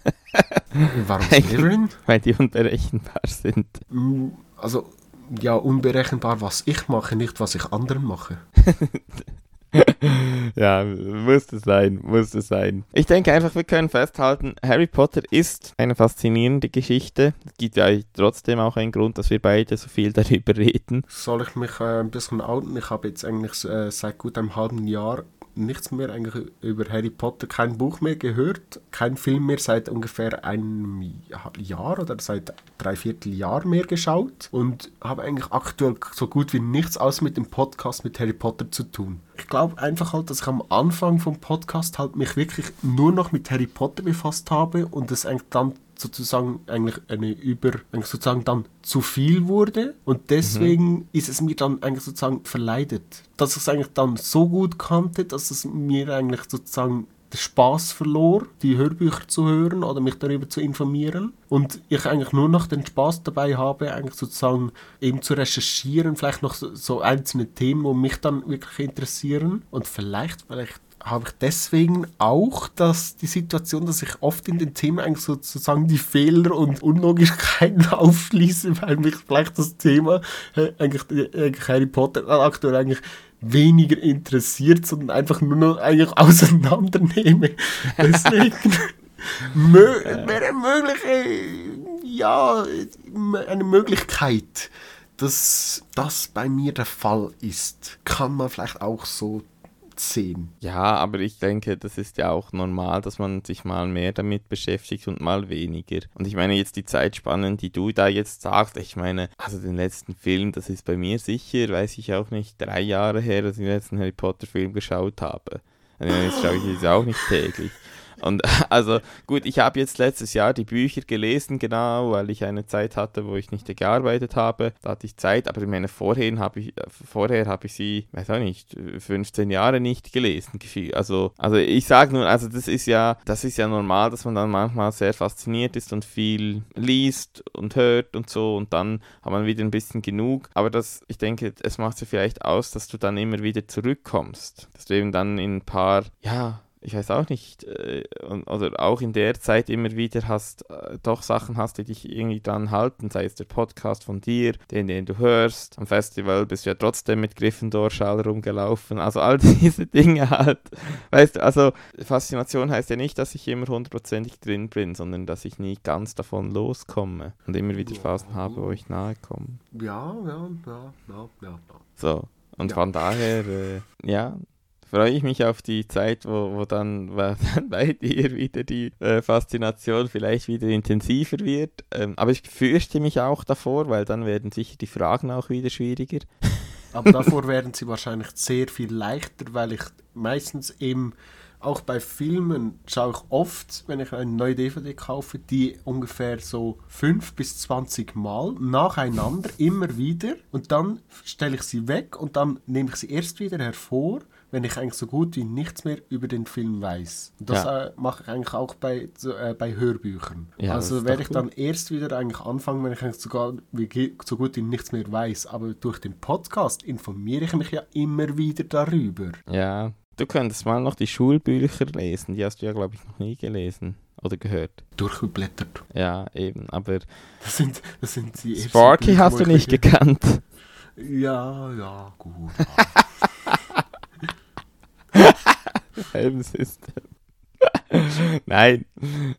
Warum Slytherin? weil die unberechenbar sind. Mm, Also, ja, unberechenbar, was ich mache, nicht was ich anderen mache. ja, muss es sein, muss es sein. Ich denke einfach, wir können festhalten, Harry Potter ist eine faszinierende Geschichte. Es gibt ja trotzdem auch einen Grund, dass wir beide so viel darüber reden. Soll ich mich äh, ein bisschen outen? Ich habe jetzt eigentlich äh, seit gut einem halben Jahr nichts mehr eigentlich über Harry Potter, kein Buch mehr gehört, kein Film mehr seit ungefähr einem Jahr oder seit dreiviertel Jahr mehr geschaut und habe eigentlich aktuell so gut wie nichts aus mit dem Podcast mit Harry Potter zu tun. Ich glaube einfach halt, dass ich am Anfang vom Podcast halt mich wirklich nur noch mit Harry Potter befasst habe und es eigentlich dann sozusagen eigentlich eine über eigentlich sozusagen dann zu viel wurde und deswegen ist es mir dann eigentlich sozusagen verleidet, dass ich es eigentlich dann so gut kannte, dass es mir eigentlich sozusagen den Spaß verlor, die Hörbücher zu hören oder mich darüber zu informieren. Und ich eigentlich nur noch den Spaß dabei habe, eigentlich sozusagen eben zu recherchieren, vielleicht noch so, so einzelne Themen, die mich dann wirklich interessieren und vielleicht, vielleicht habe ich deswegen auch dass die Situation, dass ich oft in den Themen eigentlich sozusagen die Fehler und Unlogigkeiten aufschließe, weil mich vielleicht das Thema äh, eigentlich, äh, eigentlich Harry Potter aktuell eigentlich weniger interessiert, sondern einfach nur noch eigentlich auseinandernehme. Deswegen mö wäre mögliche, ja, eine Möglichkeit, dass das bei mir der Fall ist. Kann man vielleicht auch so sehen. Ja, aber ich denke, das ist ja auch normal, dass man sich mal mehr damit beschäftigt und mal weniger. Und ich meine jetzt die Zeitspannen, die du da jetzt sagst, ich meine, also den letzten Film, das ist bei mir sicher, weiß ich auch nicht, drei Jahre her, dass ich den letzten Harry Potter Film geschaut habe. Also jetzt schaue ich jetzt auch nicht täglich. Und also gut, ich habe jetzt letztes Jahr die Bücher gelesen, genau, weil ich eine Zeit hatte, wo ich nicht gearbeitet habe. Da hatte ich Zeit, aber ich meine, vorher habe ich, äh, vorher habe ich sie, weiß auch nicht, 15 Jahre nicht gelesen. Also, also ich sage nur, also das ist ja, das ist ja normal, dass man dann manchmal sehr fasziniert ist und viel liest und hört und so und dann hat man wieder ein bisschen genug. Aber das, ich denke, es macht ja vielleicht aus, dass du dann immer wieder zurückkommst. Dass du eben dann in ein paar, ja, ich weiß auch nicht, äh, und, oder auch in der Zeit immer wieder hast, äh, doch Sachen hast, die dich irgendwie dran halten, sei es der Podcast von dir, den, den du hörst. Am Festival bist du ja trotzdem mit Gryffindor-Schal rumgelaufen. Also all diese Dinge halt. Weißt du, also Faszination heißt ja nicht, dass ich immer hundertprozentig drin bin, sondern dass ich nie ganz davon loskomme und immer wieder Phasen habe, wo ich nahe komme. Ja, ja, ja, ja, ja. ja. So. Und Ja. von daher, äh, ja, freue ich mich auf die Zeit, wo, wo dann bei dir wieder die äh, Faszination vielleicht wieder intensiver wird. Ähm, aber ich fürchte mich auch davor, weil dann werden sicher die Fragen auch wieder schwieriger. Aber davor werden sie wahrscheinlich sehr viel leichter, weil ich meistens eben auch bei Filmen schaue ich oft, wenn ich eine neue DVD kaufe, die ungefähr so 5 bis 20 Mal nacheinander immer wieder und dann stelle ich sie weg und dann nehme ich sie erst wieder hervor, wenn ich eigentlich so gut wie nichts mehr über den Film weiß. Das Ja. äh, mache ich eigentlich auch bei, so, äh, bei Hörbüchern. Ja, also werde ich gut. dann erst wieder eigentlich anfangen, wenn ich eigentlich sogar wie, so gut wie nichts mehr weiß. Aber durch den Podcast informiere ich mich ja immer wieder darüber. Ja, du könntest mal noch die Schulbücher lesen. Die hast du ja, glaube ich, noch nie gelesen. oder gehört? Durchgeblättert. Ja, eben, aber Das sind, das sind die Sparky hast du ich nicht gekannt. Ja, ja, gut. Helmsystem. nein,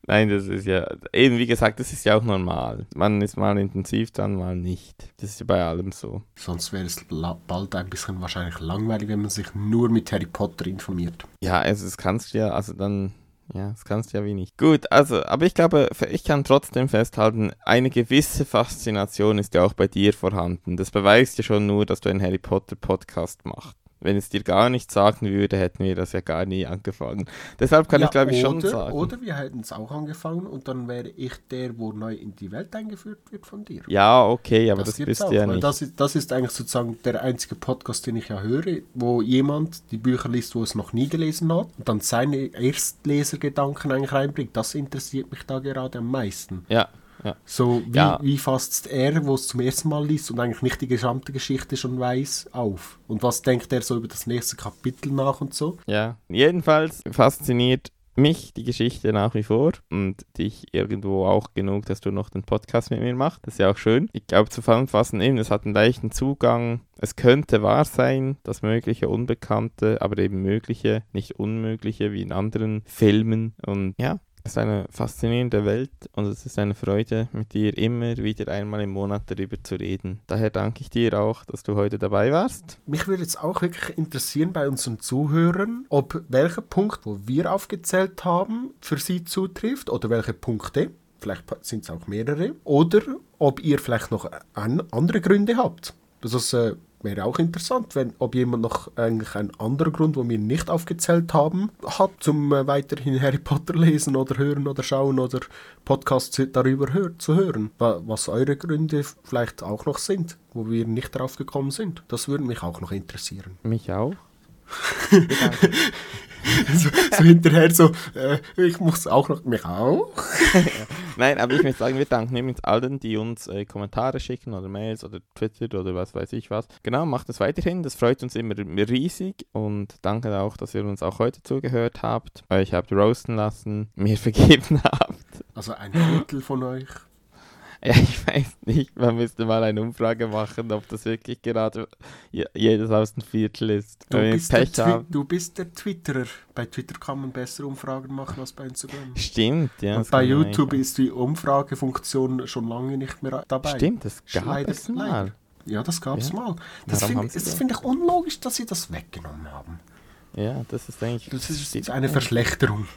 nein, das ist ja, eben wie gesagt, das ist ja auch normal. Man ist mal intensiv dran, mal nicht. Das ist ja bei allem so. Sonst wäre es bald ein bisschen wahrscheinlich langweilig, wenn man sich nur mit Harry Potter informiert. Ja, also das kannst du ja, also dann, ja, das kannst du ja wie nicht. Gut, also, aber ich glaube, ich kann trotzdem festhalten, eine gewisse Faszination ist ja auch bei dir vorhanden. Das beweist ja schon nur, dass du einen Harry Potter Podcast machst. Wenn es dir gar nichts sagen würde, hätten wir das ja gar nie angefangen. Deshalb kann Ja, ich, glaube ich, schon oder, sagen. Oder wir hätten es auch angefangen und dann wäre ich der, wo neu in die Welt eingeführt wird von dir. Ja, okay, aber das, gibt's bist du ja nicht. Das ist, das ist eigentlich sozusagen der einzige Podcast, den ich ja höre, wo jemand die Bücher liest, wo es noch nie gelesen hat und dann seine Erstlesergedanken eigentlich reinbringt. Das interessiert mich da gerade am meisten. Ja, ja. So, wie, Ja. wie fasst er, wo es zum ersten Mal liest und eigentlich nicht die gesamte Geschichte schon weiß, auf? Und was denkt er so über das nächste Kapitel nach und so? Ja, jedenfalls fasziniert mich die Geschichte nach wie vor und dich irgendwo auch genug, dass du noch den Podcast mit mir machst. Das ist ja auch schön. Ich glaube, zusammenfassend eben, es hat einen leichten Zugang. Es könnte wahr sein, das Mögliche, Unbekannte, aber eben Mögliche, nicht Unmögliche wie in anderen Filmen. Und ja, es ist eine faszinierende Welt und es ist eine Freude, mit dir immer wieder einmal im Monat darüber zu reden. Daher danke ich dir auch, dass du heute dabei warst. Mich würde jetzt auch wirklich interessieren bei unseren Zuhörern, ob welcher Punkt, wo wir aufgezählt haben, für sie zutrifft oder welche Punkte. Vielleicht sind es auch mehrere. Oder ob ihr vielleicht noch an, andere Gründe habt. Das äh, wäre auch interessant, wenn, ob jemand noch eigentlich einen anderen Grund, wo wir nicht aufgezählt haben, hat, zum äh, weiterhin Harry Potter lesen oder hören oder schauen oder Podcasts darüber hör zu hören. Wa- Was eure Gründe vielleicht auch noch sind, wo wir nicht drauf gekommen sind. Das würde mich auch noch interessieren. Mich auch. so, so hinterher so, äh, ich muss auch noch, mich auch. Nein, aber ich möchte sagen, wir danken übrigens allen, die uns äh, Kommentare schicken oder Mails oder Twitter oder was weiß ich was. Genau, macht es weiterhin. Das freut uns immer riesig und danke auch, dass ihr uns auch heute zugehört habt, euch habt roasten lassen, mir vergeben habt. Also ein Viertel von euch. Ja, ich weiß nicht, man müsste mal eine Umfrage machen, ob das wirklich gerade je- jedes aus dem Viertel ist. Du bist, der Pech haben. Twi- du bist der Twitterer. Bei Twitter kann man bessere Umfragen machen als bei Instagram. Stimmt, ja. Und bei YouTube ist die Umfragefunktion schon lange nicht mehr dabei. Stimmt, das gab Leider, es mal. leider. Ja, das gab es Ja. mal. Das finde find ich unlogisch, dass sie das weggenommen haben. Ja, das ist eigentlich. Das ist eine. Verschlechterung.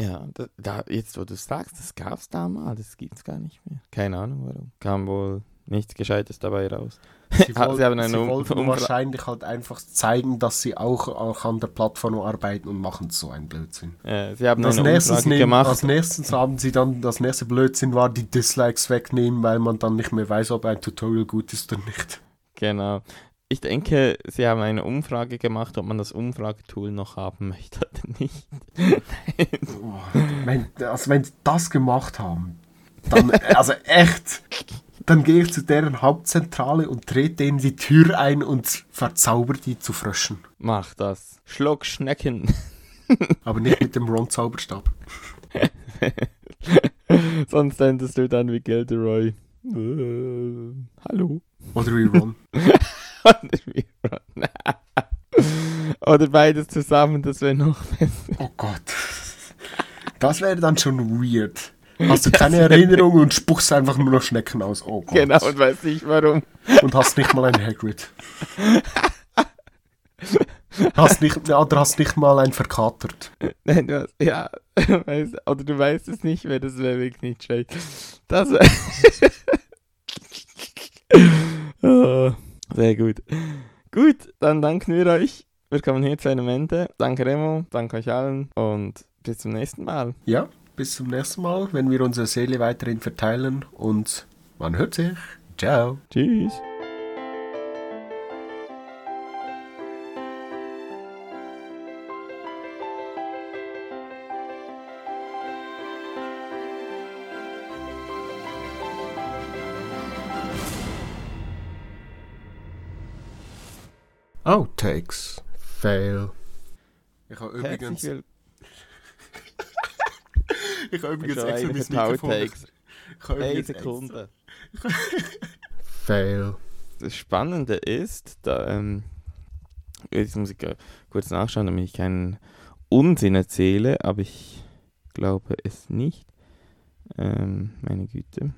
Ja, da, da, jetzt wo du es sagst, das gab es da mal, das gibt es gar nicht mehr. Keine Ahnung warum. Kam wohl nichts Gescheites dabei raus. Sie, Ah, woll- sie haben sie wollten wahrscheinlich halt einfach zeigen, dass sie auch, auch an der Plattform arbeiten und machen so einen Blödsinn. Äh, sie haben eine nächstes, nehmen, gemacht. als nächstes haben sie dann, das nächste Blödsinn war, die Dislikes wegnehmen, weil man dann nicht mehr weiß, ob ein Tutorial gut ist oder nicht. Genau. Ich denke, sie haben eine Umfrage gemacht, ob man das Umfragetool noch haben möchte oder nicht. Oh, wenn, also wenn sie das gemacht haben, dann, also echt, dann gehe ich zu deren Hauptzentrale und trete denen die Tür ein und verzauber die zu Fröschen. Mach das. Schluck Schnecken. Aber nicht mit dem Ron-Zauberstab. Sonst endest du dann wie Gilderoy. Äh, hallo. Oder wie Ron. Oder beides zusammen, das wäre noch besser. Oh Gott. Das wäre dann schon weird. Hast du keine Erinnerung und spuckst einfach nur noch Schnecken aus. Oh Gott. Genau, und weiß nicht warum. Und hast nicht mal ein Hagrid. Hast nicht, oder hast nicht mal ein verkatert. Nein, du hast, ja, weißt, oder du weißt es nicht mehr, das wäre wirklich nicht schlecht. Das wäre. oh, sehr gut. Gut, dann danken wir euch. Wir kommen hier zu einem Ende. Danke Remo, danke euch allen und bis zum nächsten Mal. Ja, bis zum nächsten Mal, wenn wir unsere Seele weiterhin verteilen und man hört sich. Ciao. Tschüss. Outtakes. Fail. Ich habe Herzlich übrigens, will- Ich habe übrigens extra mein Mikrofon. Outtakes. Ich habe übrigens Sekunde. Fail. Das Spannende ist, da, ähm, jetzt muss ich kurz nachschauen, damit ich keinen Unsinn erzähle, aber ich glaube es nicht. Ähm, meine Güte.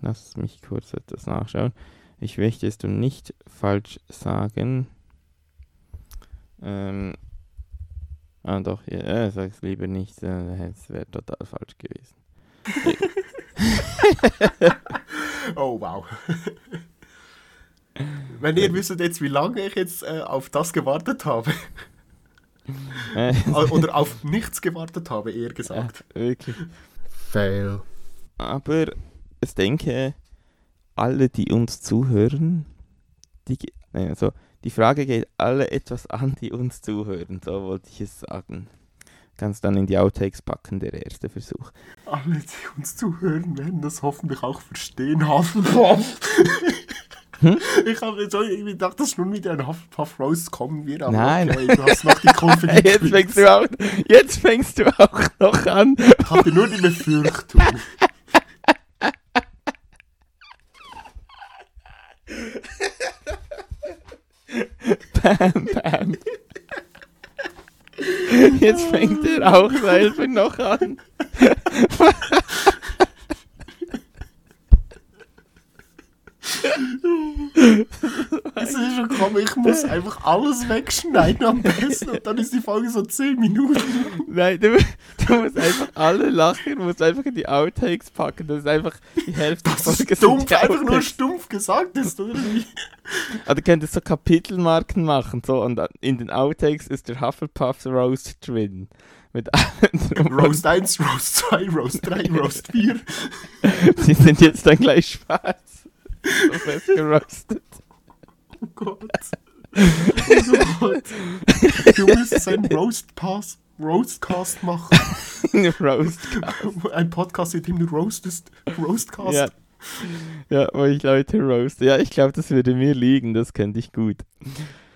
Lass mich kurz etwas nachschauen. Ich möchte es du nicht falsch sagen. Ähm, ah doch, ja, äh, sag es lieber nicht, äh, es wäre total falsch gewesen. Oh, wow. Wenn ihr wisst jetzt, wie lange ich jetzt äh, auf das gewartet habe, oder auf nichts gewartet habe, eher gesagt. ja, wirklich. Fail. Aber ich denke, alle, die uns zuhören, die, also, die Frage geht alle etwas an, die uns zuhören, so wollte ich es sagen. Kannst dann in die Outtakes packen, der erste Versuch. Alle, die uns zuhören, werden das hoffentlich auch verstehen, Hufflepuff. Hm? Ich habe jetzt irgendwie gedacht, dass nun wieder ein Hufflepuff rauskommen wird, aber Nein. okay, du hast noch die Kurve Jetzt fängst, du auch, jetzt fängst du auch noch an. Ich hatte nur die Befürchtung. Bam, bam. Jetzt fängt er auch selber noch an. Es ist schon gekommen, ich muss einfach alles wegschneiden am besten und dann ist die Folge so 10 Minuten. Nein, du, du musst einfach alle lachen, du musst einfach in die Outtakes packen. Das ist einfach die Hälfte Das der ist Folge sind stumpf, einfach nur stumpf gesagt ist, oder wie? Aber du könntest so Kapitelmarken machen, so, und in den Outtakes ist der Hufflepuff Roast drin. Mit Roast 1, Roast 2, Roast 3, Roast 4. Sie sind jetzt dann gleich schwarz. So fest gerostet. Oh Gott. Oh Gott. Du müsstest einen Roast Pass, Roastcast machen. Roast. Ein Podcast, in dem du roastest. Roastcast. Ja. ja, wo ich Leute roaste. Ja, ich glaube, das würde mir liegen, das könnte ich gut.